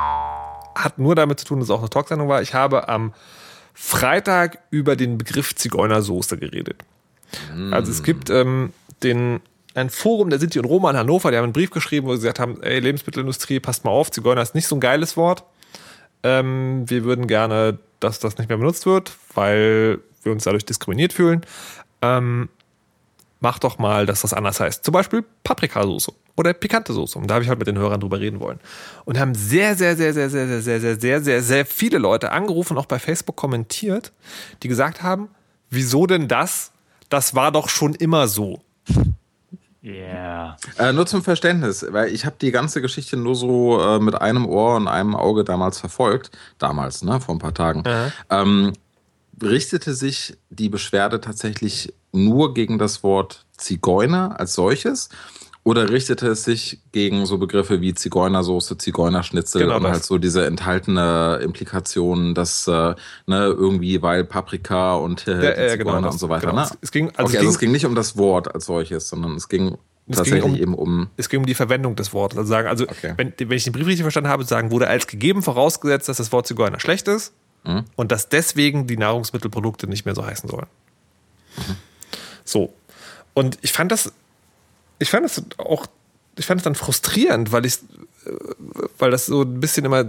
hat nur damit zu tun, dass es auch eine Talksendung war. Ich habe am Freitag über den Begriff Zigeunersoße geredet. Also es gibt ähm, den, ein Forum der Sinti und Roma in Hannover, die haben einen Brief geschrieben, wo sie gesagt haben, ey, Lebensmittelindustrie, passt mal auf, Zigeuner ist nicht so ein geiles Wort. Ähm, wir würden gerne, dass das nicht mehr benutzt wird, weil wir uns dadurch diskriminiert fühlen. Ähm, mach doch mal, dass das anders heißt. Zum Beispiel Paprikasauce oder pikante Soße. Und da habe ich halt mit den Hörern drüber reden wollen. Und haben sehr, sehr, sehr, sehr, sehr, sehr, sehr, sehr, sehr, sehr, sehr viele Leute angerufen, auch bei Facebook kommentiert, die gesagt haben, wieso denn das? Das war doch schon immer so. Yeah. Äh, nur zum Verständnis, weil ich habe die ganze Geschichte nur so äh, mit einem Ohr und einem Auge damals verfolgt. Damals, ne, vor ein paar Tagen. Ähm, richtete sich die Beschwerde tatsächlich nur gegen das Wort Zigeuner als solches? Oder richtete es sich gegen so Begriffe wie Zigeunersoße, Zigeunerschnitzel genau und das. halt so diese enthaltene Implikation, dass äh, ne, irgendwie, weil Paprika und äh, ja, ja, genau, und so weiter. Genau. Ne? Es ging, also, okay, es, ging, also es ging nicht um das Wort als solches, sondern es ging es tatsächlich ging um, eben um. Es ging um die Verwendung des Wortes. Also, sagen, also okay. wenn, wenn ich den Brief richtig verstanden habe, sagen, wurde als gegeben vorausgesetzt, dass das Wort Zigeuner schlecht ist mhm. und dass deswegen die Nahrungsmittelprodukte nicht mehr so heißen sollen. Mhm. So. Und ich fand das ich fand das auch, ich fand es dann frustrierend, weil ich, weil das so ein bisschen immer,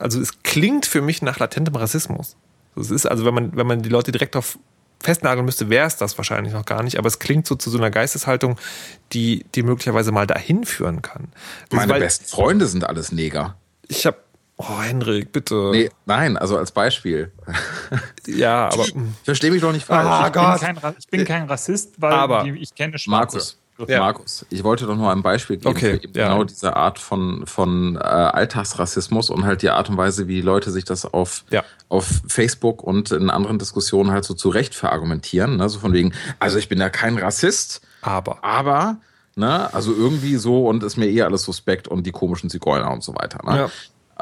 also es klingt für mich nach latentem Rassismus. Es ist also, wenn man, wenn man die Leute direkt auf festnageln müsste, wäre es das wahrscheinlich noch gar nicht, aber es klingt so zu so einer Geisteshaltung, die, die möglicherweise mal dahin führen kann. Das Meine weil, besten Freunde sind alles Neger. Ich habe Oh, Henrik, bitte. Nee, nein, also als Beispiel. Ja, aber. Verstehe mich doch nicht falsch. Ah, ich, bin kein, ich, bin kein, Rassist, weil aber, ich kenne Schwarze. Markus, ja. Markus, ich wollte doch nur ein Beispiel geben okay, für ja. genau diese Art von, von äh, Alltagsrassismus und halt die Art und Weise, wie Leute sich das auf, ja. auf Facebook und in anderen Diskussionen halt so zurecht verargumentieren. Ne? So von wegen, also ich bin ja kein Rassist, aber, aber ne? also irgendwie so und ist mir eher alles suspekt und die komischen Zigeuner und so weiter. Ne?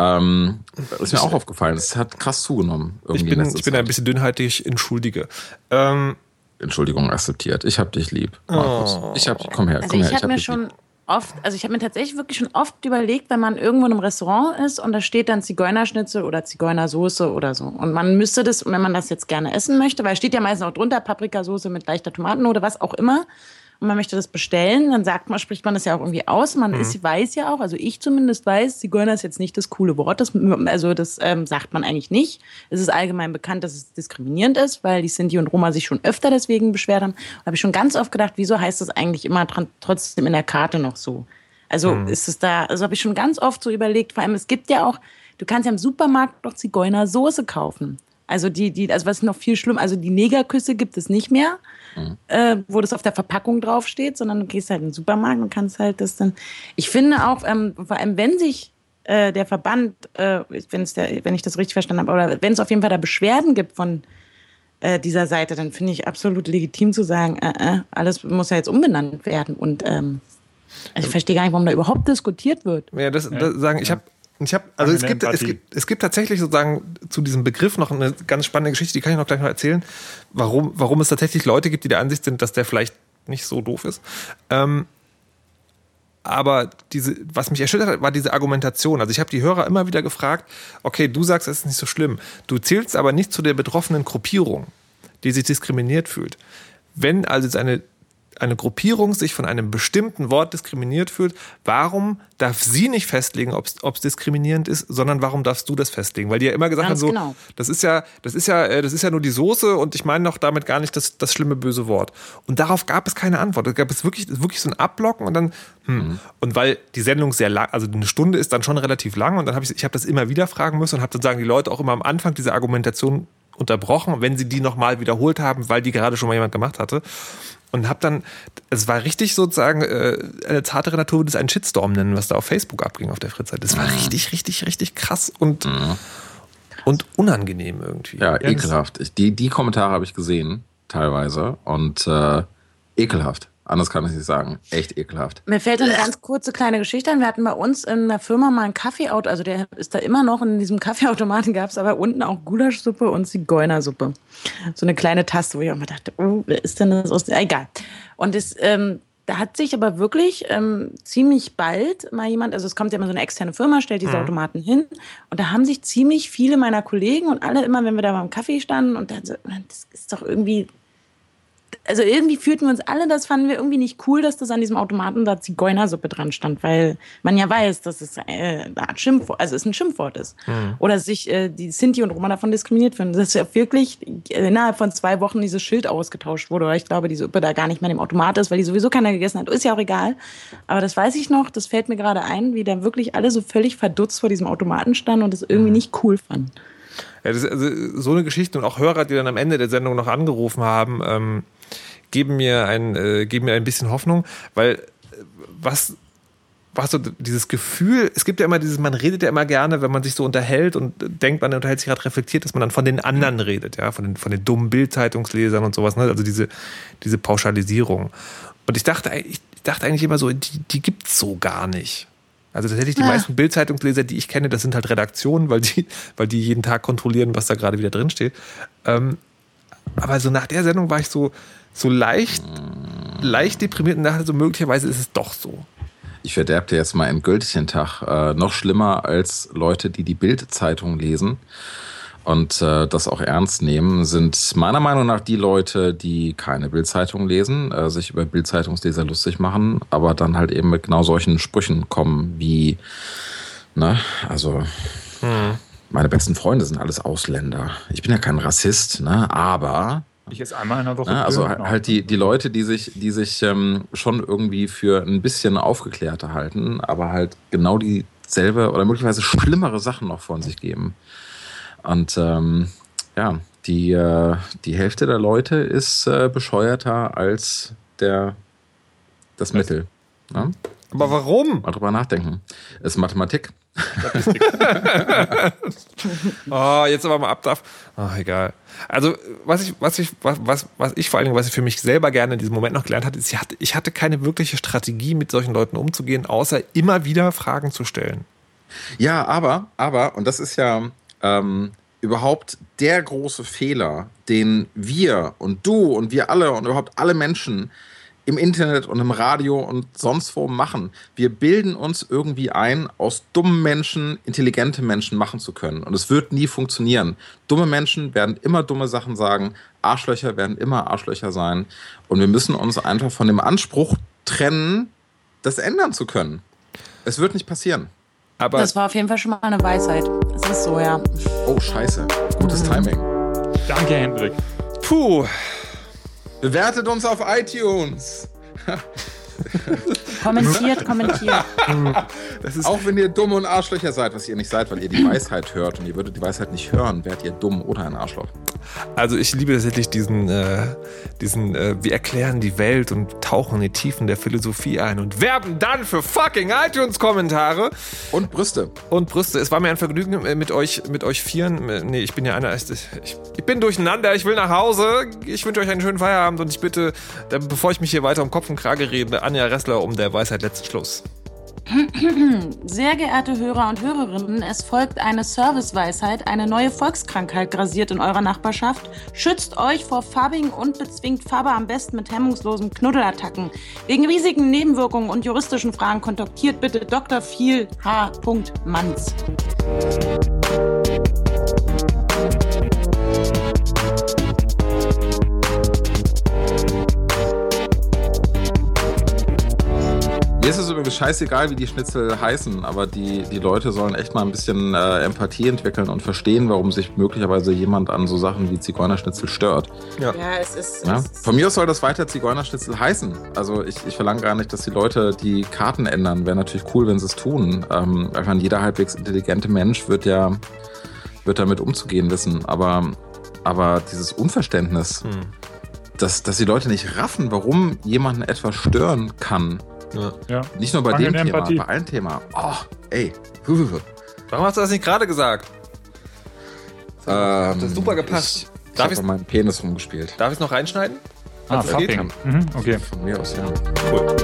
Ähm, das ist mir auch aufgefallen. Es hat krass zugenommen. ich bin, ich bin ein bisschen dünnhäutig, entschuldige. Ähm, Entschuldigung akzeptiert. Ich hab dich lieb, Markus. Oh. Ich hab, komm her, also komm her. Ich, ich habe mir schon lieb. oft, also ich habe mir tatsächlich wirklich schon oft überlegt, wenn man irgendwo in einem Restaurant ist und da steht dann Zigeunerschnitzel oder Zigeunersoße oder so. Und man müsste das, wenn man das jetzt gerne essen möchte, weil es steht ja meistens auch drunter Paprikasauce mit leichter Tomatennote, was auch immer und man möchte das bestellen, dann sagt man, spricht man das ja auch irgendwie aus. Man mhm. ist, weiß ja auch, also ich zumindest weiß, Zigeuner ist jetzt nicht das coole Wort. Das, also das ähm, sagt man eigentlich nicht. Es ist allgemein bekannt, dass es diskriminierend ist, weil die Sinti und Roma sich schon öfter deswegen beschwert haben. Da habe ich schon ganz oft gedacht, wieso heißt das eigentlich immer trotzdem in der Karte noch so? Also mhm. ist es da, also habe ich schon ganz oft so überlegt, vor allem es gibt ja auch, du kannst ja im Supermarkt noch Zigeunersoße kaufen. Also die, die, also was noch viel schlimm, also die Negerküsse gibt es nicht mehr, mhm. äh, wo das auf der Verpackung draufsteht, sondern du gehst halt in den Supermarkt und kannst halt das dann. Ich finde auch, ähm, vor allem wenn sich äh, der Verband, äh, wenn's der, wenn ich das richtig verstanden habe, oder wenn es auf jeden Fall da Beschwerden gibt von äh, dieser Seite, dann finde ich absolut legitim zu sagen, äh, äh, alles muss ja jetzt umbenannt werden und ähm, ich verstehe gar nicht, warum da überhaupt diskutiert wird. Ja, das, das sagen, ich habe ich habe, also es gibt, es gibt, es gibt tatsächlich sozusagen zu diesem Begriff noch eine ganz spannende Geschichte, die kann ich noch gleich noch erzählen, warum, warum es tatsächlich Leute gibt, die der Ansicht sind, dass der vielleicht nicht so doof ist. Ähm, aber diese, was mich erschüttert hat, war diese Argumentation. Also ich habe die Hörer immer wieder gefragt, okay, du sagst, es ist nicht so schlimm. Du zählst aber nicht zu der betroffenen Gruppierung, die sich diskriminiert fühlt. Wenn also jetzt eine eine Gruppierung sich von einem bestimmten Wort diskriminiert fühlt, warum darf sie nicht festlegen, ob es diskriminierend ist, sondern warum darfst du das festlegen? Weil die ja immer gesagt Ganz haben, so, genau. das ist ja, das ist ja, äh, das ist ja nur die Soße und ich meine noch damit gar nicht das, das schlimme böse Wort. Und darauf gab es keine Antwort. Es gab es wirklich, wirklich so ein Abblocken und dann, hm. Mhm. Und weil die Sendung sehr lang, also eine Stunde ist dann schon relativ lang und dann habe ich, ich habe das immer wieder fragen müssen und habe dann sagen die Leute auch immer am Anfang diese Argumentation unterbrochen, wenn sie die nochmal wiederholt haben, weil die gerade schon mal jemand gemacht hatte. Und habe dann, es war richtig sozusagen äh, eine zartere Natur, würde es einen Shitstorm nennen, was da auf Facebook abging auf der Fritzeit. Das war mhm. richtig, richtig, richtig krass und, mhm. und unangenehm irgendwie. Ja, ja ekelhaft. Die, die Kommentare habe ich gesehen, teilweise. Und äh, ekelhaft. Anders kann ich nicht sagen. Echt ekelhaft. Mir fällt eine ganz kurze kleine Geschichte an. Wir hatten bei uns in der Firma mal einen Kaffeeauto, also der ist da immer noch in diesem Kaffeeautomaten gab es aber unten auch Gulaschsuppe und Zigeunersuppe. So eine kleine Taste, wo ich auch mal dachte, oh, wer ist denn das aus? Egal. Und das, ähm, da hat sich aber wirklich ähm, ziemlich bald mal jemand, also es kommt ja immer so eine externe Firma, stellt diese mhm. Automaten hin und da haben sich ziemlich viele meiner Kollegen und alle immer, wenn wir da beim Kaffee standen und dann so, das ist doch irgendwie also irgendwie fühlten wir uns alle, das fanden wir irgendwie nicht cool, dass das an diesem Automaten da Zigeunersuppe dran stand, weil man ja weiß, dass es äh, Art Schimpfwort, also es ein Schimpfwort ist. Mhm. Oder sich äh, die Sinti und Roma davon diskriminiert finden. Dass ja wirklich innerhalb von zwei Wochen dieses Schild ausgetauscht wurde, weil ich glaube, die Suppe da gar nicht mehr im Automat ist, weil die sowieso keiner gegessen hat. Ist ja auch egal. Aber das weiß ich noch, das fällt mir gerade ein, wie da wirklich alle so völlig verdutzt vor diesem Automaten standen und es irgendwie mhm. nicht cool fanden. Ja, das ist also so eine Geschichte und auch Hörer, die dann am Ende der Sendung noch angerufen haben, ähm, geben mir ein, äh, geben mir ein bisschen Hoffnung, weil äh, was was so dieses Gefühl, es gibt ja immer dieses, man redet ja immer gerne, wenn man sich so unterhält und denkt, man unterhält sich gerade reflektiert, dass man dann von den anderen redet, ja, von den, von den dummen Bildzeitungslesern und sowas, ne? also diese, diese Pauschalisierung. Und ich dachte, ich dachte eigentlich immer so, die, die gibt's so gar nicht. Also tatsächlich die ja. meisten Bildzeitungsleser, die ich kenne, das sind halt Redaktionen, weil die, weil die jeden Tag kontrollieren, was da gerade wieder drin steht. Ähm, aber so nach der Sendung war ich so, so leicht, leicht deprimiert und dachte so, möglicherweise ist es doch so. Ich verderbe dir jetzt mal endgültig den Tag. Äh, noch schlimmer als Leute, die die Bild-Zeitung lesen und äh, das auch ernst nehmen, sind meiner Meinung nach die Leute, die keine Bild-Zeitung lesen, äh, sich über Bild-Zeitungsleser lustig machen, aber dann halt eben mit genau solchen Sprüchen kommen wie, ne, also. Hm. Meine besten Freunde sind alles Ausländer. Ich bin ja kein Rassist, ne? aber ich jetzt einmal in der Woche. Ja, also halt, halt die, die Leute, die sich, die sich ähm, schon irgendwie für ein bisschen aufgeklärter halten, aber halt genau dieselbe oder möglicherweise schlimmere Sachen noch von sich geben. Und ähm, ja, die, äh, die Hälfte der Leute ist äh, bescheuerter als der, das Mittel. Ne? Aber warum? Mal drüber nachdenken. Es ist Mathematik. Oh, jetzt aber mal ab darf. Oh, egal. Also, was ich, was ich, was, was ich vor allen Dingen, was ich für mich selber gerne in diesem Moment noch gelernt hatte, ist, ich hatte, ich hatte keine wirkliche Strategie, mit solchen Leuten umzugehen, außer immer wieder Fragen zu stellen. Ja, aber, aber, und das ist ja ähm, überhaupt der große Fehler, den wir und du und wir alle und überhaupt alle Menschen im Internet und im Radio und sonst wo machen. Wir bilden uns irgendwie ein, aus dummen Menschen intelligente Menschen machen zu können. Und es wird nie funktionieren. Dumme Menschen werden immer dumme Sachen sagen. Arschlöcher werden immer Arschlöcher sein. Und wir müssen uns einfach von dem Anspruch trennen, das ändern zu können. Es wird nicht passieren. Aber das war auf jeden Fall schon mal eine Weisheit. Das ist so, ja. Oh, scheiße. Gutes mhm. Timing. Danke, Hendrik. Puh. Bewertet uns auf iTunes. kommentiert, kommentiert. auch wenn ihr dumm und Arschlöcher seid, was ihr nicht seid, weil ihr die Weisheit hört und ihr würdet die Weisheit nicht hören, werdet ihr dumm oder ein Arschloch. Also ich liebe tatsächlich diesen, äh, diesen äh, wir erklären die Welt und tauchen in die Tiefen der Philosophie ein und werben dann für fucking iTunes-Kommentare. Und Brüste. Und Brüste. Es war mir ein Vergnügen äh, mit euch, mit euch vieren. Äh, nee, ich bin ja einer, ich, ich bin durcheinander, ich will nach Hause. Ich wünsche euch einen schönen Feierabend und ich bitte, bevor ich mich hier weiter um Kopf und Krage rede, Anja Ressler um der Weisheit letzten Schluss. Sehr geehrte Hörer und Hörerinnen, es folgt eine Serviceweisheit. Eine neue Volkskrankheit grasiert in eurer Nachbarschaft. Schützt euch vor farbigen und bezwingt Farbe am besten mit hemmungslosen Knuddelattacken. Wegen riesigen Nebenwirkungen und juristischen Fragen kontaktiert bitte Dr. Viel H. Manns. ist übrigens scheißegal, wie die Schnitzel heißen, aber die, die Leute sollen echt mal ein bisschen äh, Empathie entwickeln und verstehen, warum sich möglicherweise jemand an so Sachen wie Zigeunerschnitzel stört. Ja, ja es ist. Ja? Es ist Von mir aus soll das weiter Zigeunerschnitzel heißen. Also ich, ich verlange gar nicht, dass die Leute die Karten ändern. Wäre natürlich cool, wenn sie es tun. Ähm, ich meine, jeder halbwegs intelligente Mensch wird ja wird damit umzugehen wissen. Aber, aber dieses Unverständnis, Hm. dass, dass die Leute nicht raffen, warum jemanden etwas stören kann. Ja. Ja. Nicht nur bei Mangelnde dem Thema, Empathie. bei allen Themen. Oh, ey. Warum hast du das nicht gerade gesagt? Ähm, das super gepasst. Ich, ich habe an meinem Penis rumgespielt. Darf ich es noch reinschneiden? Ah? Fucking. Mhm, okay. Von mir aus, ja. Cool.